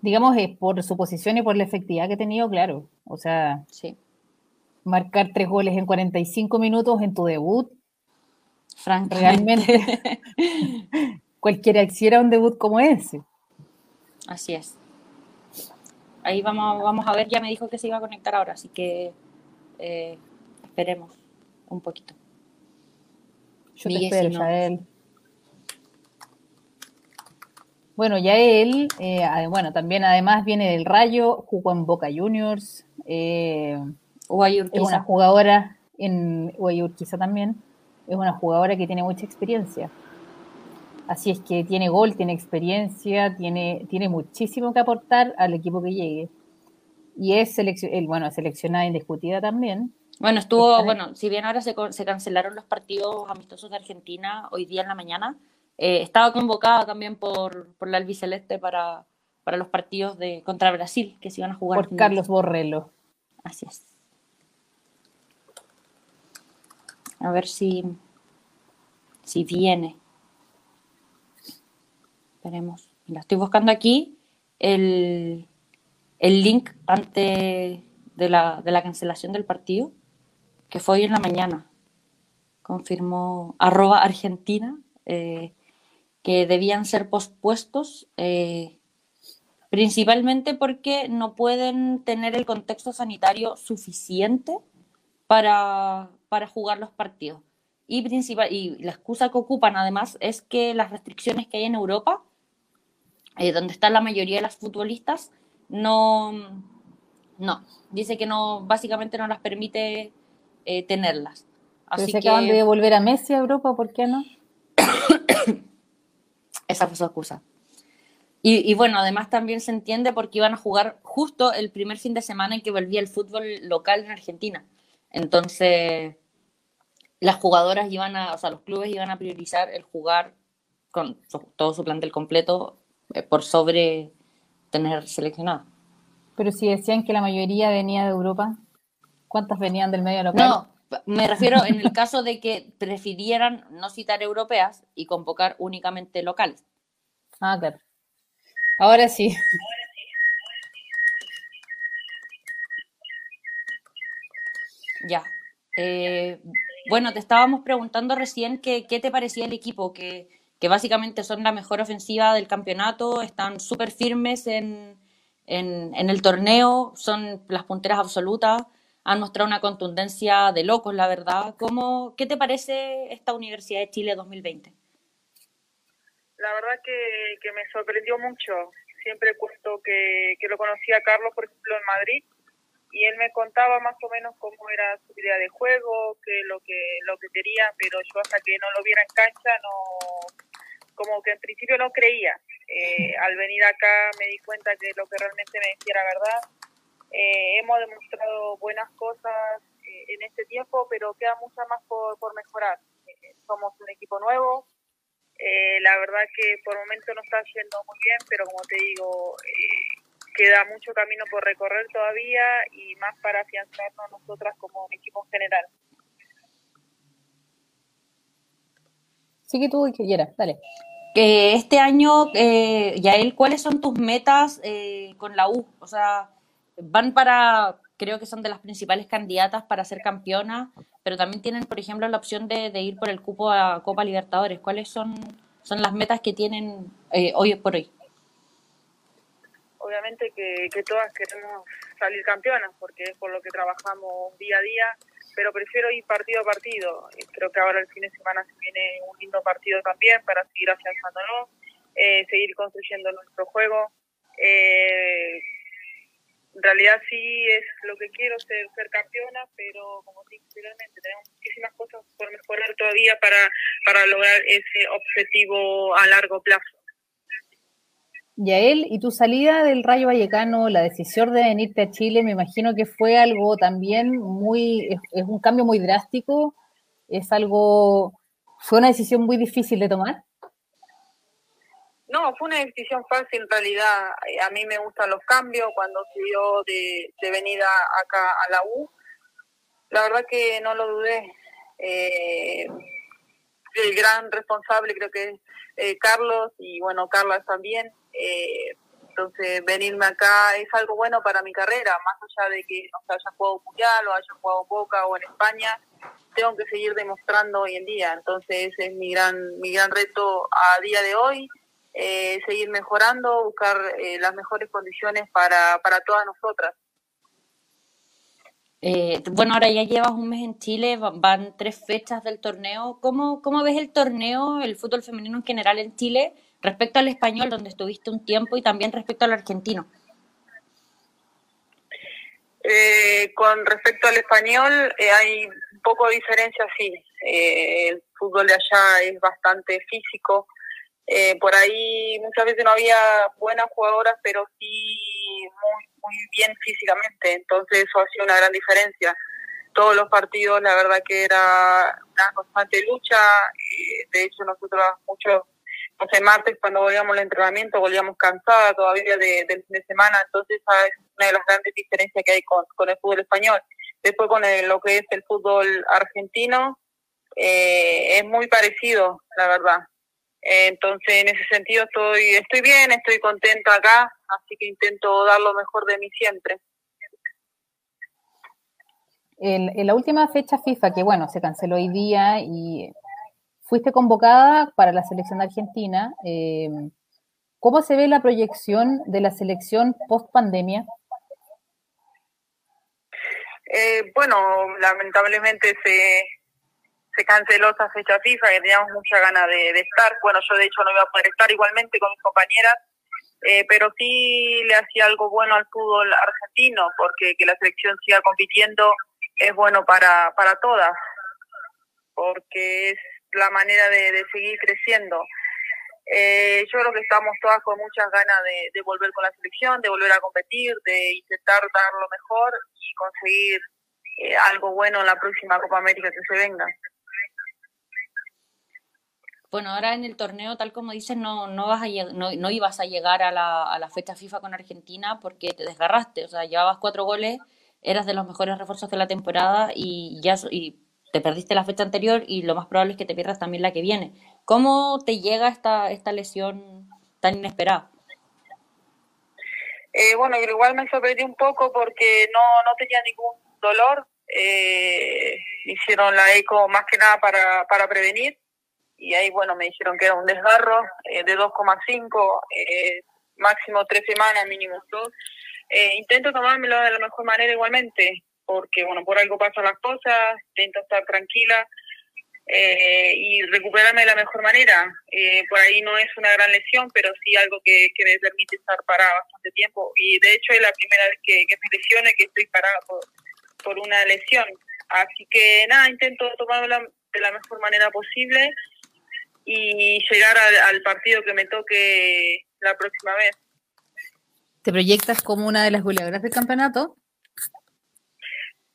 Digamos, es por su posición y por la efectividad que ha tenido, claro. O sea, sí. marcar tres goles en 45 minutos en tu debut, francamente. realmente cualquiera quisiera un debut como ese. Así es. Ahí vamos, vamos a ver, ya me dijo que se iba a conectar ahora, así que eh, esperemos un poquito. Yo Miguel, te espero, si no- Yael. Bueno, ya él, eh, bueno, también además viene del Rayo, jugó en Boca Juniors, eh, es una jugadora en Guayurquiza también, es una jugadora que tiene mucha experiencia. Así es que tiene gol, tiene experiencia, tiene, tiene muchísimo que aportar al equipo que llegue. Y es seleccio- el, bueno, seleccionada indiscutida también. Bueno, estuvo, Está- bueno, si bien ahora se, se cancelaron los partidos amistosos de Argentina hoy día en la mañana, eh, estaba convocada también por, por la albiceleste para, para los partidos de contra Brasil que se iban a jugar. Por Carlos Borrello. Así es. A ver si, si viene. Esperemos. Mira, estoy buscando aquí el, el link antes de la, de la cancelación del partido, que fue hoy en la mañana. Confirmó arroba Argentina eh, que debían ser pospuestos. eh, principalmente porque no pueden tener el contexto sanitario suficiente para, para jugar los partidos. Y, principal, y la excusa que ocupan además es que las restricciones que hay en Europa, eh, donde está la mayoría de las futbolistas, no, no, dice que no, básicamente no las permite eh, tenerlas. Pero Así se que acaban de devolver a Messi a Europa, ¿por qué no? esa fue su excusa. Y, y bueno, además también se entiende porque iban a jugar justo el primer fin de semana en que volvía el fútbol local en Argentina. Entonces, las jugadoras iban a, o sea, los clubes iban a priorizar el jugar con todo su plantel completo por sobre tener seleccionado. Pero si decían que la mayoría venía de Europa, ¿cuántas venían del medio local? No, me refiero en el caso de que prefirieran no citar europeas y convocar únicamente locales. Ah, claro. Ahora sí. Ya. Eh, bueno, te estábamos preguntando recién que, qué te parecía el equipo, que, que básicamente son la mejor ofensiva del campeonato, están súper firmes en, en, el torneo, son las punteras absolutas, han mostrado una contundencia de locos, la verdad. ¿Cómo, ¿Qué te parece esta Universidad de Chile 2020? La verdad que, que me sorprendió mucho. Siempre cuento que, que lo conocía a Carlos, por ejemplo, en Madrid, y él me contaba más o menos cómo era su idea de juego, que lo que lo que quería, pero yo hasta que no lo viera en cancha, no como que en principio no creía. Eh, al venir acá me di cuenta que lo que realmente me decía era verdad. Eh, hemos demostrado buenas cosas eh, en este tiempo, pero queda mucho más por, por mejorar. Eh, somos un equipo nuevo, la verdad que por el momento no está yendo muy bien, pero como te digo, queda mucho camino por recorrer todavía y más para afianzarnos nosotras como un equipo en general. Sí que tú que quieras, dale. Que este año, eh, Yael, ¿cuáles son tus metas eh, con la U? O sea, van para, creo que son de las principales candidatas para ser campeona, pero también tienen, por ejemplo, la opción de, ir por el cupo a Copa Libertadores. ¿Cuáles son, son las metas que tienen eh, hoy por hoy? Obviamente que todas queremos salir campeonas porque es por lo que trabajamos día a día, pero prefiero ir partido a partido. Eh, Creo que ahora el fin de semana se viene un lindo partido también para seguir afianzándonos, eh, seguir construyendo nuestro juego. Eh, en realidad sí es lo que quiero, ser, ser campeona, pero como dije anteriormente, tenemos muchísimas cosas por mejorar todavía para, para lograr ese objetivo a largo plazo. Yael, y tu salida del Rayo Vallecano, la decisión de venirte a Chile, me imagino que fue algo también muy, es, un cambio muy drástico, es algo, fue una decisión muy difícil de tomar. No, fue una decisión fácil en realidad. A mí me gustan los cambios cuando subió de, de venida acá a la U. La verdad que no lo dudé. Eh, el gran responsable creo que es eh, Carlos y bueno, Carla también. Eh, entonces, venirme acá es algo bueno para mi carrera, más allá de que no haya jugado Mundial o haya jugado Boca o en España, tengo que seguir demostrando hoy en día. Entonces, ese es mi gran, mi gran reto a día de hoy, eh, seguir mejorando, buscar eh, las mejores condiciones para, para todas nosotras. Eh, bueno, ahora ya llevas un mes en Chile, van tres fechas del torneo. ¿Cómo, ¿Cómo ves el torneo, el fútbol femenino en general en Chile? Respecto al español, donde estuviste un tiempo, y también respecto al argentino? Eh, con respecto al español, eh, hay un poco de diferencia, sí. Eh, el fútbol de allá es bastante físico. por ahí muchas veces no había buenas jugadoras, pero sí muy, muy bien físicamente. Entonces eso hacía una gran diferencia. Todos los partidos, la verdad que era una constante lucha. de hecho, nosotros muchos no martes cuando volvíamos al entrenamiento volvíamos cansada todavía de, del fin de semana, entonces esa es una de las grandes diferencias que hay con, con el fútbol español. Después con lo que es el fútbol argentino, eh, es muy parecido, la verdad. entonces, en ese sentido estoy estoy bien, estoy contenta acá, así que intento dar lo mejor de mí siempre. En, en la última fecha FIFA, que bueno, se canceló hoy día y fuiste convocada para la selección Argentina. Eh, ¿Cómo se ve la proyección de la selección post pandemia? Eh, bueno, lamentablemente se, se canceló esa fecha FIFA, que teníamos mucha ganas de, estar. Bueno, yo de hecho no iba a poder estar igualmente con mis compañeras, eh, pero sí le hacía algo bueno al fútbol argentino, porque que la selección siga compitiendo es bueno para, para todas, porque es la manera de, seguir creciendo. Eh, yo creo que estamos todas con muchas ganas de, volver con la selección, de volver a competir, de intentar dar lo mejor y conseguir eh, algo bueno en la próxima Copa América que se venga. Bueno, ahora en el torneo, tal como dices, no, no, vas a no, no ibas a llegar a la, a la fecha FIFA con Argentina porque te desgarraste, o sea, llevabas cuatro goles, eras de los mejores refuerzos de la temporada y ya y te perdiste la fecha anterior y lo más probable es que te pierdas también la que viene. ¿Cómo te llega esta, esta lesión tan inesperada? Eh, bueno, igual me sorprendí un poco porque no, no tenía ningún dolor. Eh, hicieron la eco más que nada para, para prevenir y ahí, bueno, me dijeron que era un desgarro eh, de 2,5, eh, máximo tres semanas, mínimo dos. Eh, intento tomármelo de la mejor manera igualmente porque, bueno, por algo pasan las cosas, intento estar tranquila eh, y recuperarme de la mejor manera. Eh, por ahí no es una gran lesión, pero sí algo que, que me permite estar parada bastante tiempo. Y de hecho es la primera vez que, me lesione que estoy parada por, una lesión. Así que nada, intento tomármela de la mejor manera posible y llegar al, al partido que me toque la próxima vez. ¿Te proyectas como una de las goleadoras del campeonato?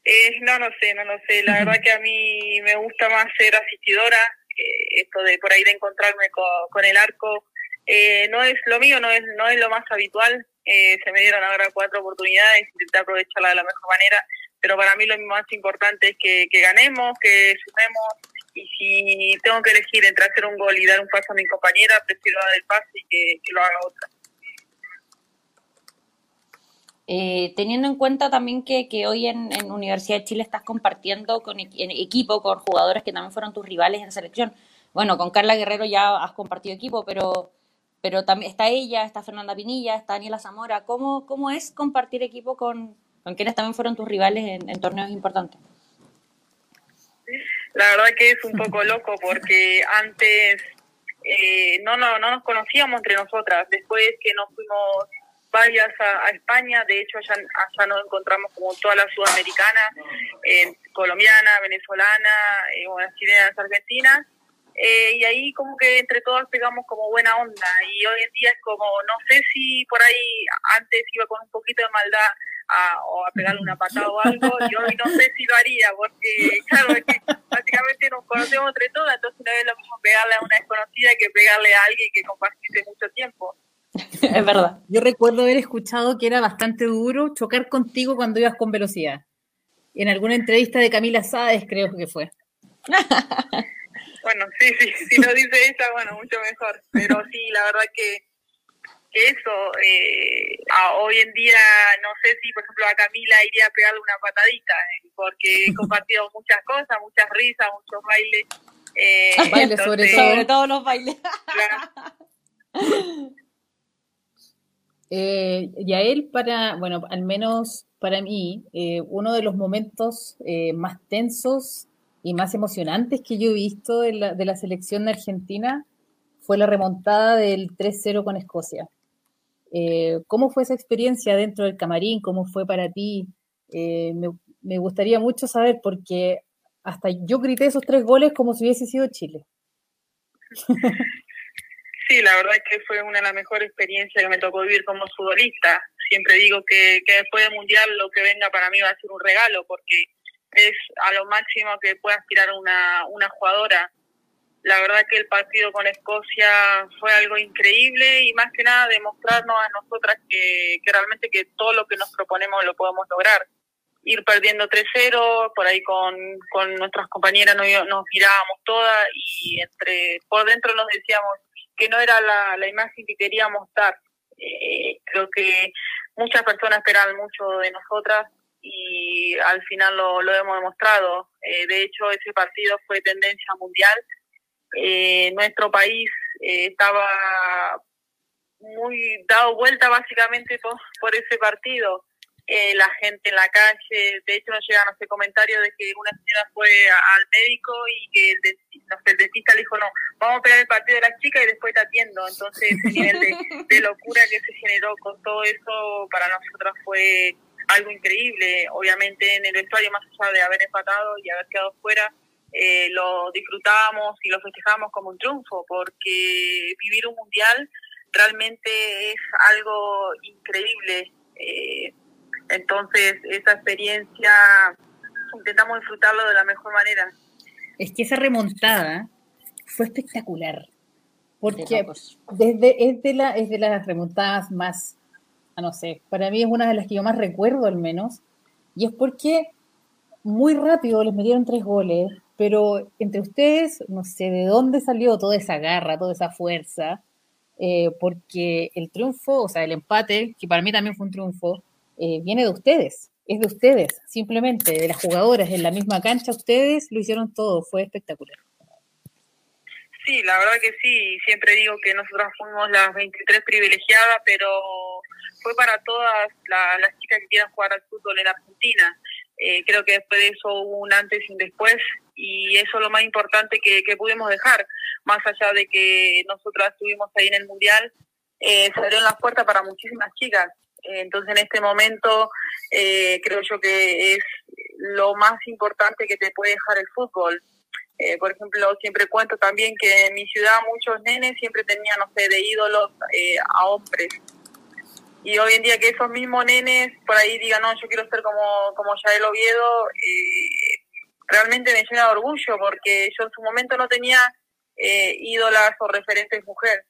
Eh, no, no sé, no lo sé. La verdad que a mí me gusta más ser asistidora. Eh, esto de por ahí de encontrarme con, el arco eh, no es lo mío, no es no es lo más habitual. Eh, se me dieron ahora cuatro oportunidades, intenté aprovecharla de la mejor manera. Pero para mí lo más importante es que, que ganemos, que sumemos. Y si tengo que elegir entre hacer un gol y dar un paso a mi compañera, prefiero dar el pase y que, que lo haga otra. Eh, teniendo en cuenta también que, hoy en, en, Universidad de Chile estás compartiendo con en equipo con jugadores que también fueron tus rivales en selección. Bueno, con Carla Guerrero ya has compartido equipo, pero, pero también está ella, está Fernanda Pinilla, está Daniela Zamora. ¿Cómo, cómo es compartir equipo con, con quienes también fueron tus rivales en, en torneos importantes? La verdad que es un poco loco porque antes eh, no, no, no nos conocíamos entre nosotras. Después que nos fuimos varias a, España, de hecho allá, allá nos encontramos como toda la sudamericana, eh, colombiana, venezolana, eh, chilenas, argentinas, eh, y ahí como que entre todas pegamos como buena onda, y hoy en día es como, no sé si por ahí antes iba con un poquito de maldad a, o a pegarle una patada o algo, yo no sé si lo haría, porque claro, es que básicamente nos conocemos entre todas, entonces no es lo mismo pegarle a una desconocida que pegarle a alguien que compartiste mucho tiempo. es verdad. Yo recuerdo haber escuchado que era bastante duro chocar contigo cuando ibas con velocidad. En alguna entrevista de Camila Sáez creo que fue. Bueno, sí, sí, si lo dice ella, bueno, mucho mejor. Pero sí, la verdad que, que eso, eh, hoy en día no sé si, por ejemplo, a Camila iría a pegarle una patadita, eh, porque he compartido muchas cosas, muchas risas, muchos bailes. Eh, bailes sobre todo. Sobre todo los bailes. Eh, y a él, para, bueno, al menos para mí, eh, uno de los momentos eh, más tensos y más emocionantes que yo he visto de la, de la selección de Argentina fue la remontada del 3-0 con Escocia. ¿Cómo fue esa experiencia dentro del camarín? ¿Cómo fue para ti? Me gustaría mucho saber porque hasta yo grité esos tres goles como si hubiese sido Chile. Sí, la verdad es que fue una de las mejores experiencias que me tocó vivir como futbolista. Siempre digo que, que después del Mundial lo que venga para mí va a ser un regalo porque es a lo máximo que puede aspirar una, una jugadora. La verdad que el partido con Escocia fue algo increíble y más que nada demostrarnos a nosotras que, que realmente que todo lo que nos proponemos lo podemos lograr. Ir perdiendo 3-0, por ahí con, con nuestras compañeras nos, nos mirábamos todas y entre por dentro nos decíamos que no era la, imagen que queríamos dar. Eh, creo que muchas personas esperan mucho de nosotras y al final lo, hemos demostrado. Eh, de hecho, ese partido fue tendencia mundial. Eh, nuestro país estaba muy dado vuelta básicamente por ese partido eh, la gente en la calle. De hecho, nos llegan ese comentarios de que una señora fue al médico y que el, dentista, le dijo, no, vamos a pegar el partido de las chicas y después te atiendo. Entonces, ese nivel de, locura que se generó con todo eso para nosotras fue algo increíble. Obviamente, en el vestuario, más allá de haber empatado y haber quedado fuera, eh, lo disfrutábamos y lo festejamos como un triunfo, porque vivir un mundial realmente es algo increíble. Eh, entonces, esa experiencia intentamos disfrutarlo de la mejor manera. Es que esa remontada fue espectacular. Porque desde, es, de la, es de las remontadas más, ah, no sé, para mí es una de las que yo más recuerdo al menos. Y es porque muy rápido les metieron tres goles, pero entre ustedes, no sé de dónde salió toda esa garra, toda esa fuerza, eh, porque el triunfo, o sea, el empate, que para mí también fue un triunfo, eh, viene de ustedes, es de ustedes, simplemente, de las jugadoras en la misma cancha, ustedes lo hicieron todo, fue espectacular. Sí, la verdad que sí, siempre digo que nosotras fuimos las 23 privilegiadas, pero fue para todas las chicas que quieran jugar al fútbol en Argentina. Eh, creo que después de eso hubo un antes y un después y eso es lo más importante que, pudimos dejar, más allá de que nosotras estuvimos ahí en el Mundial, eh, se abrieron las puertas para muchísimas chicas entonces, en este momento, eh, creo yo que es lo más importante que te puede dejar el fútbol. Eh, por ejemplo, siempre cuento también que en mi ciudad muchos nenes siempre tenían, no sé, de ídolos eh, a hombres. Y hoy en día que esos mismos nenes por ahí digan, no, yo quiero ser como, como Yael Oviedo, realmente me llena de orgullo porque yo en su momento no tenía ídolas o referentes mujeres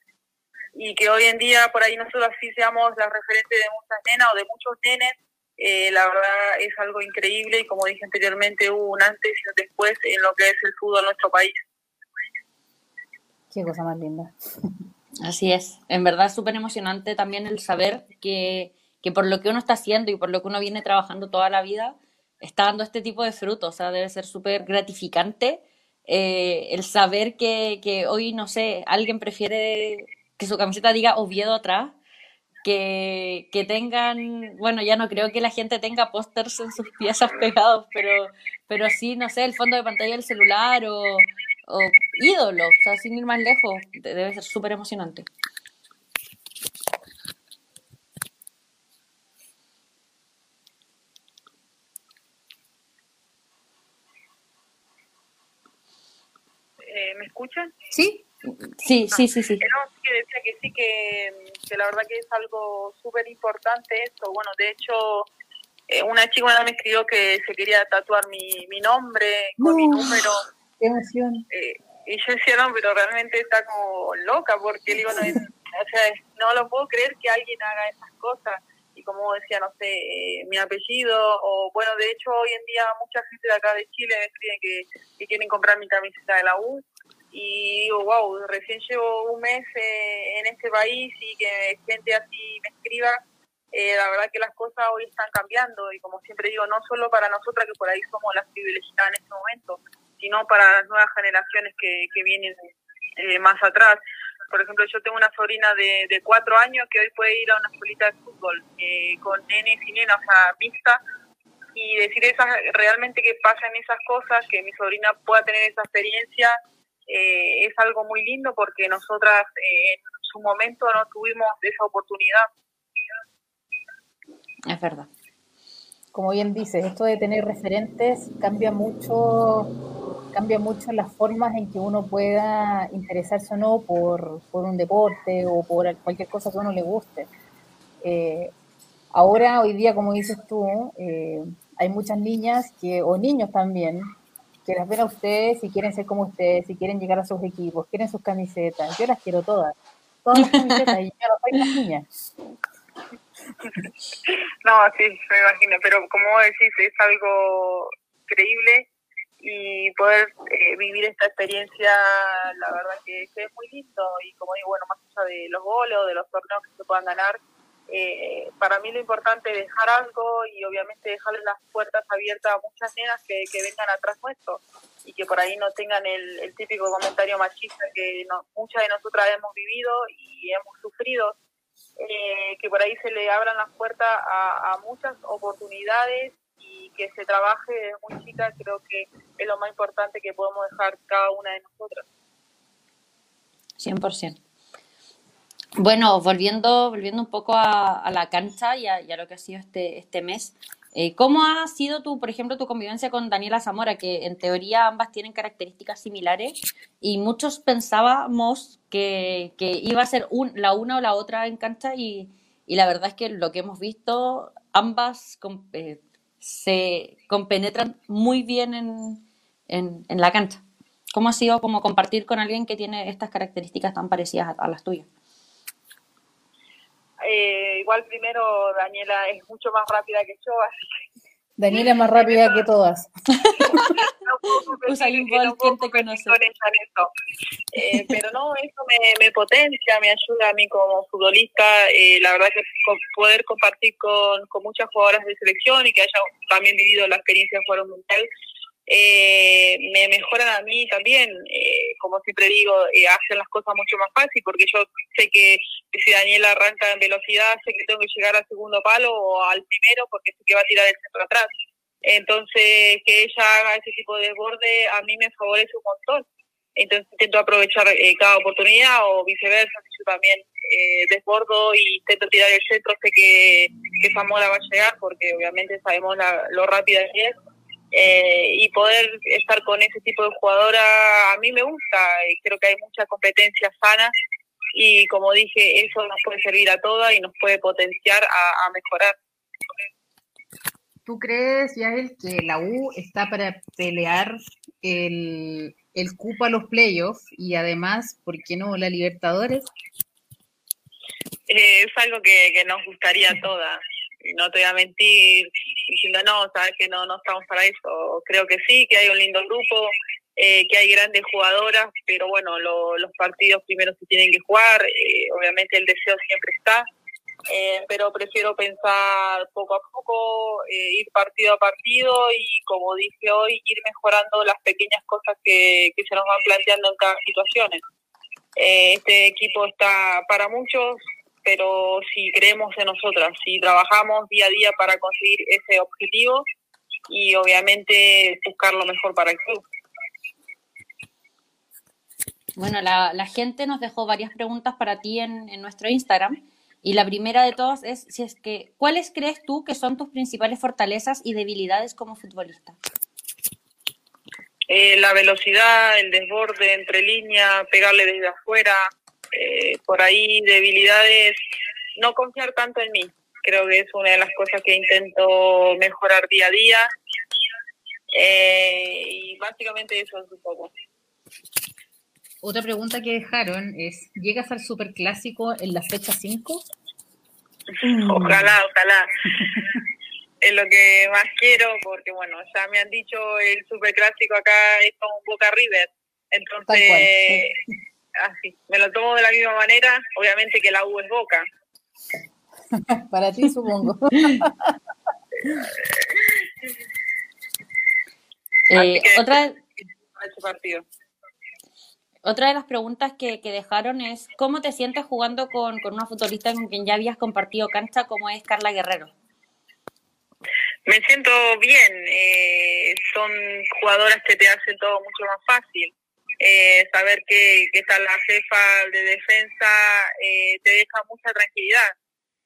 y que hoy en día por ahí nosotros sí seamos la referente de muchas nenas o de muchos nenes, eh, la verdad es algo increíble y como dije anteriormente hubo un antes y un después en lo que es el fútbol en nuestro país. Qué cosa más linda. Así es, en verdad es súper emocionante también el saber que, que por lo que uno está haciendo y por lo que uno viene trabajando toda la vida, está dando este tipo de frutos, o sea, debe ser súper gratificante eh, el saber que, que hoy, no sé, alguien prefiere que su camiseta diga Oviedo atrás, que, que tengan, bueno, ya no creo que la gente tenga pósters en sus piezas pegados, pero, pero sí, no sé, el fondo de pantalla del celular o, o ídolo, o sea, sin ir más lejos, debe ser súper emocionante. Eh, ¿Me escuchan? Sí. Sí, sí, sí, sí. Que decía que sí, que, la verdad que es algo súper importante esto. Bueno, de hecho, Eh, una chica una me escribió que se quería tatuar mi, mi nombre con mi número. Qué emoción. Eh, y yo decía, no, pero realmente está como loca, porque digo, no, o sea, no lo puedo creer que alguien haga esas cosas. Y como decía, no sé, eh, mi apellido, o bueno, de hecho, hoy en día mucha gente de acá de Chile me escribe que, que quieren comprar mi camiseta de la U. Y digo, wow, recién llevo un mes eh, en este país y que gente así me escriba. Eh, la verdad que las cosas hoy están cambiando y como siempre digo, no solo para nosotras que por ahí somos las privilegiadas en este momento, sino para las nuevas generaciones que, que vienen eh, más atrás. Por ejemplo, yo tengo una sobrina de, de cuatro años que hoy puede ir a una escuelita de fútbol eh, con nenes y nenas, o sea, mixta, y decir esas, realmente que pasan esas cosas, que mi sobrina pueda tener esa experiencia, eh, es algo muy lindo porque nosotras eh, en su momento no tuvimos esa oportunidad. Es verdad. Como bien dices, esto de tener referentes cambia mucho cambia mucho las formas en que uno pueda interesarse o no por, por un deporte o por cualquier cosa que a uno le guste. Eh, ahora, hoy día, como dices tú, hay muchas niñas que, o niños también, que las ven a ustedes y quieren ser como ustedes, y quieren llegar a sus equipos, quieren sus camisetas. Yo las quiero todas, todas las camisetas, y yo no soy las niñas. No, sí, me imagino, pero como decís, es algo increíble y poder eh, vivir esta experiencia, la verdad que, que, es muy lindo y como digo, bueno, más allá de los goles o de los torneos que se puedan ganar, eh, para mí lo importante es dejar algo y obviamente dejarle las puertas abiertas a muchas nenas que, vengan atrás nuestro y que por ahí no tengan el, el típico comentario machista que no, muchas de nosotras hemos vivido y hemos sufrido, eh, que por ahí se le abran las puertas a, a muchas oportunidades y que se trabaje desde muy chica, creo que es lo más importante que podemos dejar cada una de nosotras. 100%. Bueno, volviendo, volviendo un poco a, la cancha y a, lo que ha sido este, este mes, eh, ¿cómo ha sido tu, por ejemplo, tu convivencia con Daniela Zamora, que en teoría ambas tienen características similares y muchos pensábamos que, que iba a ser la una o la otra en cancha y, y, la verdad es que lo que hemos visto, ambas eh, se compenetran muy bien en, en, la cancha. ¿Cómo ha sido como compartir con alguien que tiene estas características tan parecidas a las tuyas? Eh, igual primero Daniela es mucho más rápida que yo, así que... Daniela es más rápida que todas. no Usain Bolt, ¿quién te conoce? Eh, pero no, eso me, me, potencia, me ayuda a mí como futbolista. Eh, la verdad que poder compartir con, con muchas jugadoras de selección y que haya también vivido la experiencia de jugar un mundial, eh, me mejoran a mí también, eh, como siempre digo, eh, hacen las cosas mucho más fácil, porque yo sé que, si Daniela arranca en velocidad, sé que tengo que llegar al segundo palo o al primero, porque sé que va a tirar el centro atrás. Entonces, que ella haga ese tipo de desborde a mí me favorece un montón. Entonces, intento aprovechar eh, cada oportunidad o viceversa, si yo también eh, desbordo y intento tirar el centro, sé que, que Zamora va a llegar, porque obviamente sabemos la, lo rápida que es eh, y poder estar con ese tipo de jugadora a mí me gusta y creo que hay mucha competencia sana y como dije eso nos puede servir a todas y nos puede potenciar a, a mejorar ¿Tú crees, Yael, que la U está para pelear el, el cupo a los playoffs y además, ¿por qué no la Libertadores? Eh, es algo que, que nos gustaría a todas no te voy a mentir diciendo no, sabes que no, no estamos para eso. Creo que sí, que hay un lindo grupo, eh, que hay grandes jugadoras, pero bueno, lo, los partidos primero se tienen que jugar, eh, obviamente el deseo siempre está, eh, pero prefiero pensar poco a poco, ir partido a partido y como dije hoy, ir mejorando las pequeñas cosas que, que se nos van planteando en cada situación. este equipo está para muchos, pero si creemos en nosotras, si trabajamos día a día para conseguir ese objetivo y obviamente buscar lo mejor para el club. Bueno, la, la gente nos dejó varias preguntas para ti en, en, nuestro Instagram y la primera de todas es si es que ¿cuáles crees tú que son tus principales fortalezas y debilidades como futbolista? Eh, la velocidad, el desborde entre líneas, pegarle desde afuera, eh, por ahí debilidades, no confiar tanto en mí. Creo que es una de las cosas que intento mejorar día a día. Eh, y básicamente eso es un poco. Otra pregunta que dejaron es, ¿llegas al superclásico en la fecha 5? Ojalá, ojalá. es lo que más quiero porque, bueno, ya me han dicho el superclásico acá es como Boca River. Entonces, así, me lo tomo de la misma manera. Obviamente que la U es Boca. Para ti, supongo. eh, otra, partido. Otra de las preguntas que, que, dejaron es, ¿cómo te sientes jugando con, con una futbolista con quien ya habías compartido cancha como es Carla Guerrero? Me siento bien, eh, son jugadoras que te hacen todo mucho más fácil. Eh, saber que, que, está la jefa de defensa eh, te deja mucha tranquilidad.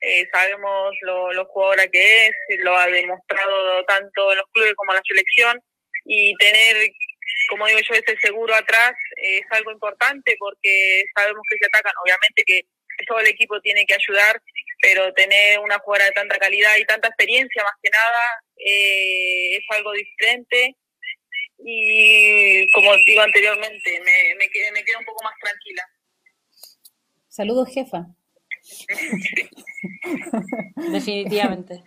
Eh, sabemos lo, lo, jugadora que es, lo ha demostrado tanto en los clubes como en la selección y tener como digo yo, ese seguro atrás es algo importante porque sabemos que se atacan. Obviamente que todo el equipo tiene que ayudar, pero tener una jugadora de tanta calidad y tanta experiencia, más que nada, eh, es algo diferente. Y como digo anteriormente, me, me, quedo un poco más tranquila. Saludos, jefa. Definitivamente.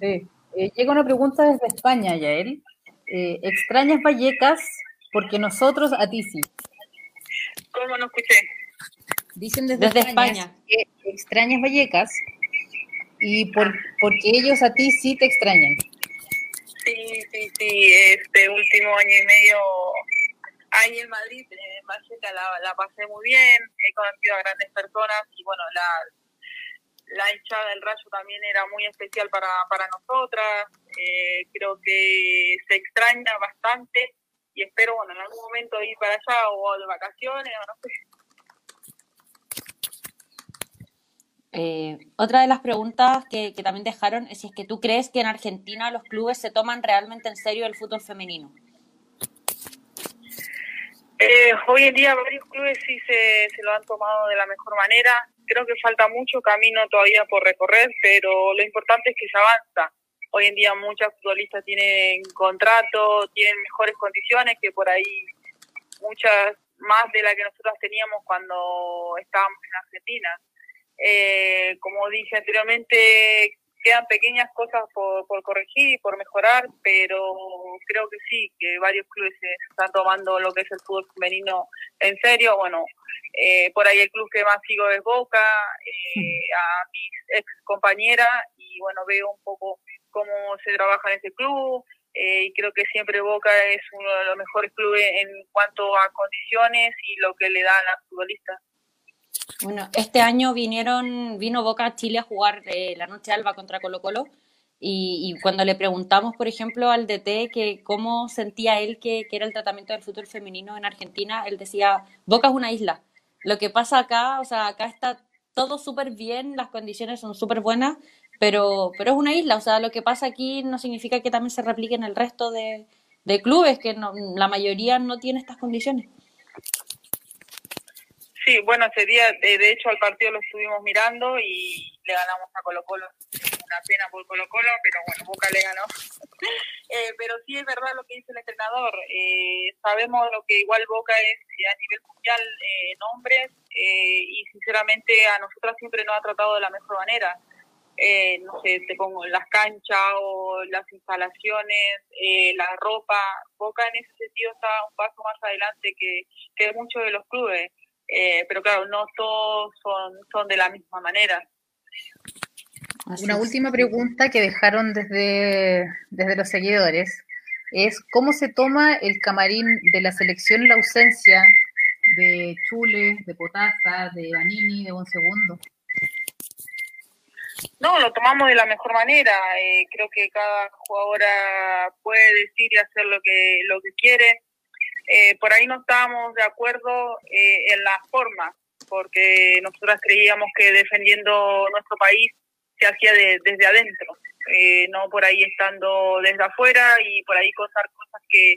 Sí. Eh, llega una pregunta desde España, Yael. Eh, ¿Extrañas Vallecas? Porque nosotros a ti sí. ¿Cómo no escuché? Dicen desde, España, que extrañas Vallecas y por, porque ellos a ti sí te extrañan. Sí, sí, sí. Este último año y medio ahí en Madrid, en Vallecas, la, la pasé muy bien. He conocido a grandes personas y bueno, la, la hinchada del Rayo también era muy especial para, para nosotras. Eh, creo que se extraña bastante y espero, bueno, en algún momento ir para allá o de vacaciones o no sé. Eh, otra de las preguntas que, que, también dejaron es si es que tú crees que en Argentina los clubes se toman realmente en serio el fútbol femenino. Eh, hoy en día varios clubes sí se, se lo han tomado de la mejor manera. Creo que falta mucho camino todavía por recorrer, pero lo importante es que se avanza. Hoy en día muchas futbolistas tienen contrato, tienen mejores condiciones que por ahí muchas más de las que nosotros teníamos cuando estábamos en Argentina. Eh, como dije anteriormente, quedan pequeñas cosas por, por corregir y por mejorar, pero creo que sí, que varios clubes están tomando lo que es el fútbol femenino en serio. Bueno, eh, por ahí el club que más sigo es Boca, eh, a mis ex compañeras, y bueno, veo un poco cómo se trabaja en ese club. Eh, y creo que siempre Boca es uno de los mejores clubes en cuanto a condiciones y lo que le dan a los futbolistas. Bueno, este año vinieron, vino Boca a Chile a jugar eh, la noche alba contra Colo Colo y, y, cuando le preguntamos, por ejemplo, al DT que cómo sentía él que, que, era el tratamiento del fútbol femenino en Argentina, él decía, Boca es una isla. Lo que pasa acá, o sea, acá está todo súper bien, las condiciones son súper buenas, pero, pero es una isla, o sea, lo que pasa aquí no significa que también se replique en el resto de, de clubes, que no, la mayoría no tiene estas condiciones. Sí, bueno, ese día, de, de, hecho, al partido lo estuvimos mirando y le ganamos a Colo Colo. Una pena por Colo Colo, pero bueno, Boca le ganó. eh, pero sí es verdad lo que dice el entrenador. Eh, sabemos lo que igual Boca es a nivel mundial en eh, hombres eh, y sinceramente a nosotras siempre nos ha tratado de la mejor manera. Eh, no sé, te pongo las canchas o las instalaciones, eh, la ropa. Boca en ese sentido está un paso más adelante que, que muchos de los clubes. Eh, pero claro, no todos son, son de la misma manera. Así Una es. última pregunta que dejaron desde, desde los seguidores es cómo se toma el camarín de la selección la ausencia de Chule, de Potasa, de Vanini, de un segundo. No, lo tomamos de la mejor manera. Eh, creo que cada jugadora puede decir y hacer lo que lo que quiere. Eh, por ahí no estábamos de acuerdo eh, en la forma, porque nosotras creíamos que defendiendo nuestro país se hacía de, desde adentro, eh, no por ahí estando desde afuera y por ahí contar cosas que,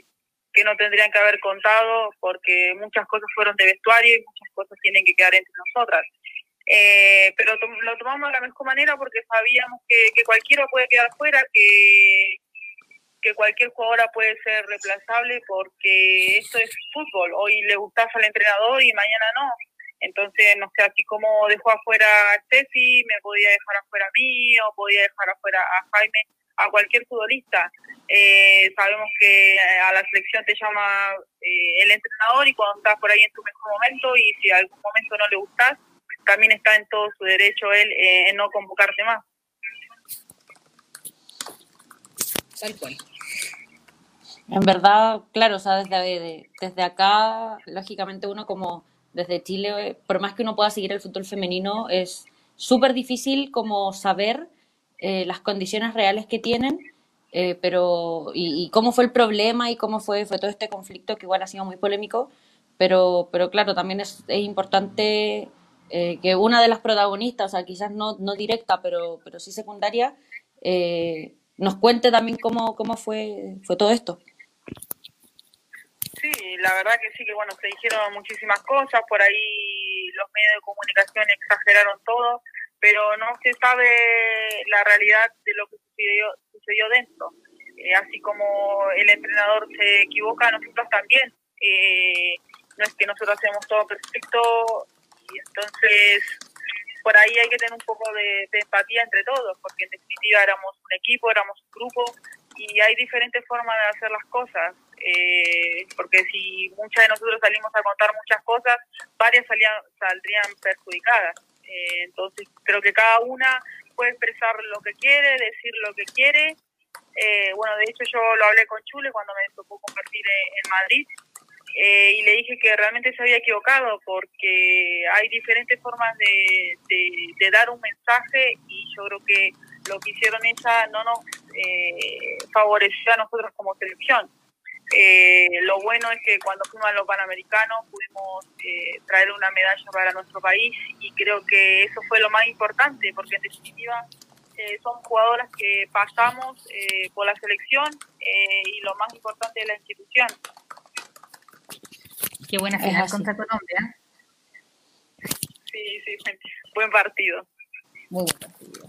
que no tendrían que haber contado, porque muchas cosas fueron de vestuario y muchas cosas tienen que quedar entre nosotras. Eh, pero lo tomamos de la mejor manera porque sabíamos que, que cualquiera puede quedar fuera, que, que cualquier jugadora puede ser reemplazable porque esto es fútbol. Hoy le gustas al entrenador y mañana no. Entonces, no sé, así como dejó afuera a Steffi, me podía dejar afuera a mí o podía dejar afuera a Jaime, a cualquier futbolista. Eh, sabemos que a la selección te llama eh, el entrenador y cuando estás por ahí en tu mejor momento y si a algún momento no le gustas, también está en todo su derecho él eh, en no convocarte más. Tal cual. En verdad, claro, o sea, desde, desde acá, lógicamente uno como desde Chile, por más que uno pueda seguir el fútbol femenino, es súper difícil como saber eh, las condiciones reales que tienen, eh, pero y, cómo fue el problema y cómo fue, fue todo este conflicto que igual ha sido muy polémico, pero, pero claro, también es, es importante eh, que una de las protagonistas, o sea, quizás no, no directa, pero, pero sí secundaria, nos cuente también cómo, cómo fue, fue todo esto. Sí, la verdad que sí, que bueno, se dijeron muchísimas cosas, por ahí los medios de comunicación exageraron todo, pero no se sabe la realidad de lo que sucedió, sucedió dentro. Eh, así como el entrenador se equivoca, nosotros también. Eh, no es que nosotros hacemos todo perfecto y entonces por ahí hay que tener un poco de, empatía entre todos, porque en definitiva éramos un equipo, éramos un grupo y hay diferentes formas de hacer las cosas. Eh, porque si muchas de nosotros salimos a contar muchas cosas, varias salían, saldrían perjudicadas. Eh, entonces creo que cada una puede expresar lo que quiere, decir lo que quiere. Eh, bueno, de hecho yo lo hablé con Chule cuando me tocó compartir en, Madrid y le dije que realmente se había equivocado porque hay diferentes formas de, de, dar un mensaje y yo creo que lo que hicieron ella no nos favoreció a nosotros como selección. Eh, lo bueno es que cuando fuimos a los Panamericanos pudimos eh, traer una medalla para nuestro país y creo que eso fue lo más importante porque en definitiva eh, son jugadoras que pasamos por la selección y lo más importante es la institución. Qué buena final contra Colombia. Sí, sí, buen partido. Muy buen partido.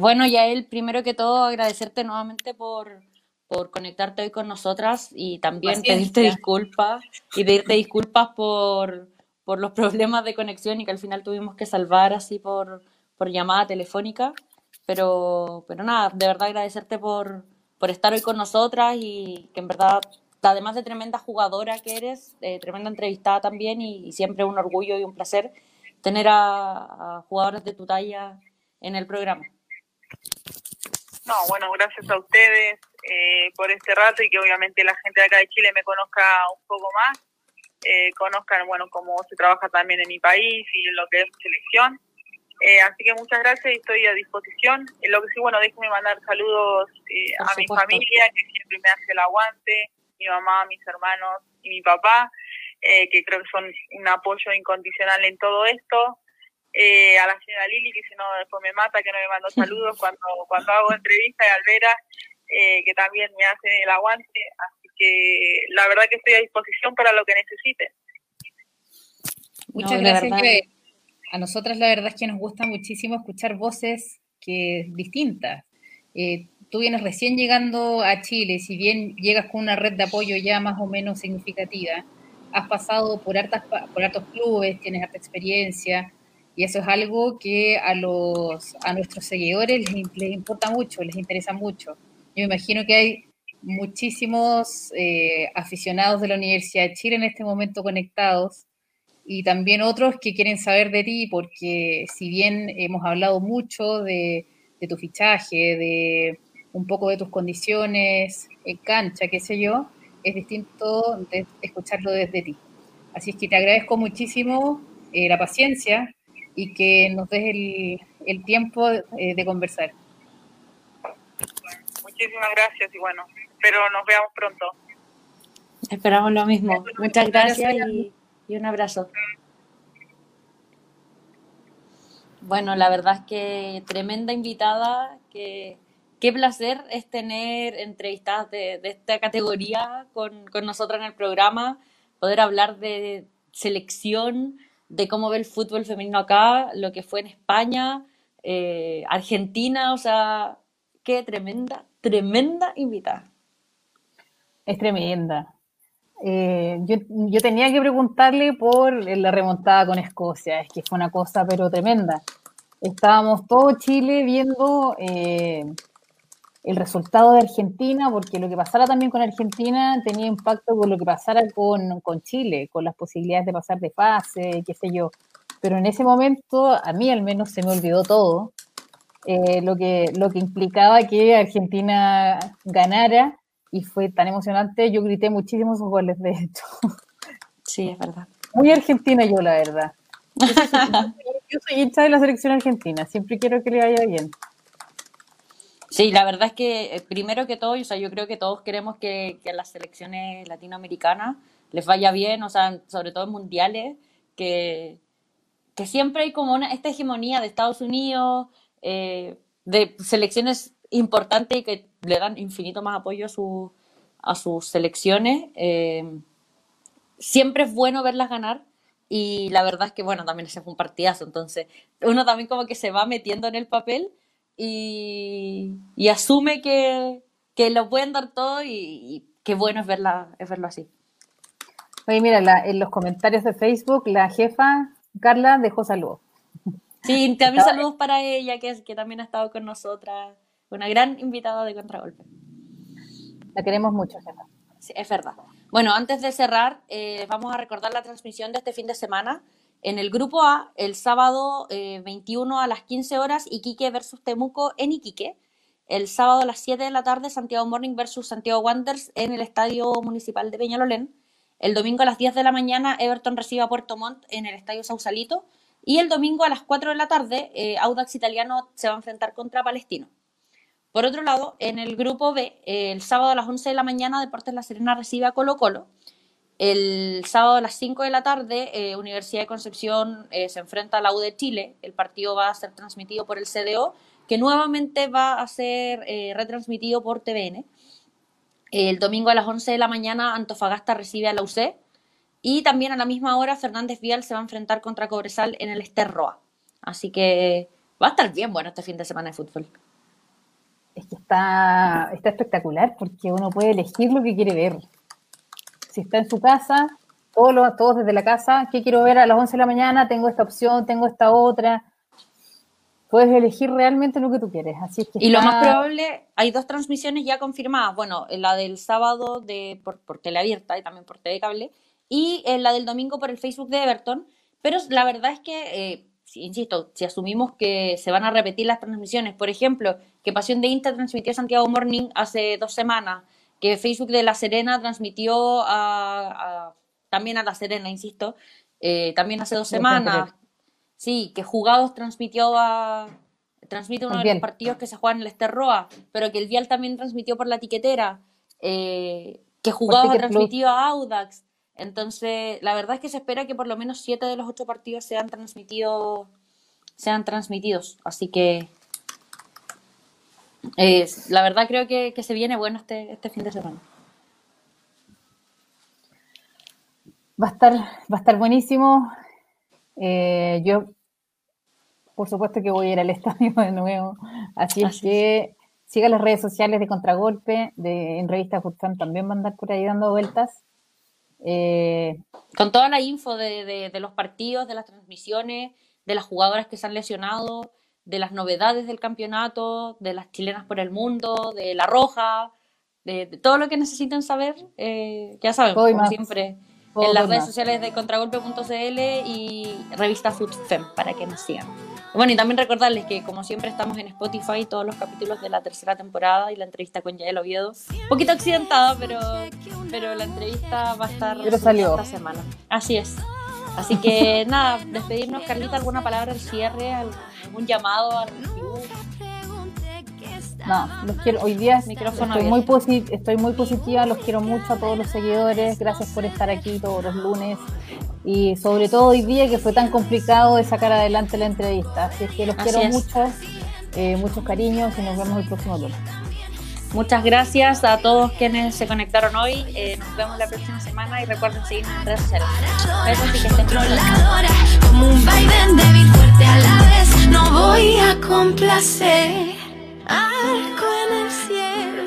bueno, Yael, primero que todo agradecerte nuevamente por por conectarte hoy con nosotras y también pedirte disculpas y pedirte disculpas por, por los problemas de conexión y que al final tuvimos que salvar así por, por llamada telefónica. Pero, pero nada, de verdad agradecerte por, por estar hoy con nosotras y que en verdad, además de tremenda jugadora que eres, eh, tremenda entrevistada también y, siempre un orgullo y un placer tener a, a jugadoras de tu talla en el programa. No, bueno, gracias a ustedes eh, por este rato y que obviamente la gente de acá de Chile me conozca un poco más, eh, conozcan, bueno, cómo se trabaja también en mi país y en lo que es selección. Eh, así que muchas gracias y estoy a disposición. lo que sí, bueno, déjenme mandar saludos a mi familia, que siempre me hace el aguante, mi mamá, mis hermanos y mi papá, que creo que son un apoyo incondicional en todo esto. a la señora Lili, que si no después me mata, que no me mandó saludos cuando, cuando hago entrevista, y Alvera, eh, que también me hacen el aguante, así que la verdad que estoy a disposición para lo que necesiten. Muchas gracias, A nosotras la verdad es que nos gusta muchísimo escuchar voces que distintas. Eh, tú vienes recién llegando a Chile, si bien llegas con una red de apoyo ya más o menos significativa, has pasado por, hartas, hartos clubes, tienes harta experiencia, y eso es algo que a, los, a nuestros seguidores les, les importa mucho, les interesa mucho. Yo me imagino que hay muchísimos eh, aficionados de la Universidad de Chile en este momento conectados y también otros que quieren saber de ti porque si bien hemos hablado mucho de, tu fichaje, de un poco de tus condiciones en cancha, qué sé yo, es distinto de escucharlo desde ti. Así es que te agradezco muchísimo eh, la paciencia y que nos des el, el tiempo eh, de conversar muchísimas gracias y bueno, espero nos veamos pronto. Esperamos lo mismo. Muchas gracias y, un abrazo. Bueno, la verdad es que tremenda invitada, que qué placer es tener entrevistadas de, esta categoría con, con nosotros en el programa, poder hablar de selección, de cómo ve el fútbol femenino acá, lo que fue en España, eh, Argentina, o sea, qué tremenda, tremenda invitada. Es tremenda. Eh, yo, yo, tenía que preguntarle por la remontada con Escocia, es que fue una cosa pero tremenda. Estábamos todo Chile viendo eh, el resultado de Argentina, porque lo que pasara también con Argentina tenía impacto con lo que pasara con, con Chile, con las posibilidades de pasar de fase, qué sé yo. Pero en ese momento, a mí al menos se me olvidó todo, eh, lo, que, lo que implicaba que Argentina ganara y fue tan emocionante. Yo grité muchísimos goles, de hecho. Sí, es verdad. Muy argentina yo, la verdad. Yo soy, hincha de la selección argentina, siempre quiero que le vaya bien. Sí, la verdad es que eh, primero que todo, o sea, yo creo que todos queremos que, que a las selecciones latinoamericanas les vaya bien, o sea, sobre todo en mundiales, que, que siempre hay como una, esta hegemonía de Estados Unidos, eh, de selecciones importantes y que le dan infinito más apoyo a, su, a sus selecciones. Eh, siempre es bueno verlas ganar y la verdad es que, bueno, también ese fue un partidazo, entonces uno también como que se va metiendo en el papel y, y asume que, que, lo pueden dar todo y, qué bueno es, verla, es verlo así. Oye, mira, en los comentarios de Facebook, la jefa Carla dejó saludos. Sí, también saludos para ella, que, que también ha estado con nosotras una gran invitada de Contragolpe. La queremos mucho, jefa. Sí, es verdad. Bueno, antes de cerrar, eh, vamos a recordar la transmisión de este fin de semana. En el grupo A, el sábado 21 eh, a las 15 horas, Iquique versus Temuco en Iquique. El sábado a las 7 de la tarde, Santiago Morning versus Santiago Wanderers en el Estadio Municipal de Peñalolén. El domingo a las 10 de la mañana, Everton recibe a Puerto Montt en el Estadio Sausalito. Y el domingo a las 4 de la tarde, eh, Audax Italiano se va a enfrentar contra Palestino. Por otro lado, en el grupo B, el sábado a las 11 de la mañana, Deportes La Serena recibe a Colo Colo. El sábado a las 5 de la tarde, eh, Universidad de Concepción eh, se enfrenta a la U de Chile. El partido va a ser transmitido por el CDO, que nuevamente va a ser eh, retransmitido por TVN. El domingo a las 11 de la mañana, Antofagasta recibe a la UC. Y también a la misma hora, Fernández Vial se va a enfrentar contra Cobresal en el Esterroa. Así que va a estar bien bueno este fin de semana de fútbol es que está, está espectacular porque uno puede elegir lo que quiere ver. Si está en su casa, todos, todos desde la casa, ¿qué quiero ver a las 11 de la mañana? Tengo esta opción, tengo esta otra. Puedes elegir realmente lo que tú quieres. Así que y lo más probable, hay dos transmisiones ya confirmadas. Bueno, la del sábado de, por, por abierta y también por TV Cable, y la del domingo por el Facebook de Everton. Pero la verdad es que eh, insisto, si asumimos que se van a repetir las transmisiones, por ejemplo, que Pasión de Insta transmitió Santiago Morning hace dos semanas, que Facebook de La Serena transmitió a, también a La Serena, insisto, eh, también hace dos semanas. Sí, que Jugados transmitió a transmite uno de los partidos que se juegan en el Esterroa, pero que el Vial también transmitió por la tiquetera, eh, que Jugados ha transmitido a Audax. Entonces, la verdad es que se espera que por lo menos siete de los ocho partidos sean transmitidos, sean transmitidos. Así que la verdad creo que, se viene bueno este, este fin de semana. Va a estar, va a estar buenísimo. Eh, yo, por supuesto que voy a ir al estadio de nuevo. Así, es que siga las redes sociales de Contragolpe, de en Revista Futsan también van a andar por ahí dando vueltas. Eh, Con toda la info de, los partidos, de las transmisiones, de las jugadoras que se han lesionado, de las novedades del campeonato, de las chilenas por el mundo, de la roja, de, todo lo que necesiten saber, eh, ya saben, como siempre, en las redes sociales de contragolpe.cl y revista FoodFem para que nos sigan. Bueno, y también recordarles que como siempre estamos en Spotify todos los capítulos de la tercera temporada y la entrevista con Yael Oviedo. Un poquito accidentada, pero, pero la entrevista va a estar esta semana. Así es. Así que nada, despedirnos, Carlita, alguna palabra al cierre, algún llamado al no, los quiero. Hoy día estoy muy, estoy muy positiva, los quiero mucho a todos los seguidores. Gracias por estar aquí todos los lunes. Y sobre todo hoy día que fue tan complicado de sacar adelante la entrevista. Así es que los quiero mucho, eh, muchos cariños y nos vemos el próximo lunes. Muchas gracias a todos quienes se conectaron hoy. Eh, nos vemos la próxima semana y recuerden seguirnos en redes sociales. Besos y que estén bien. Como un Biden débil, fuerte a la vez. No voy a complacer arco en el cielo.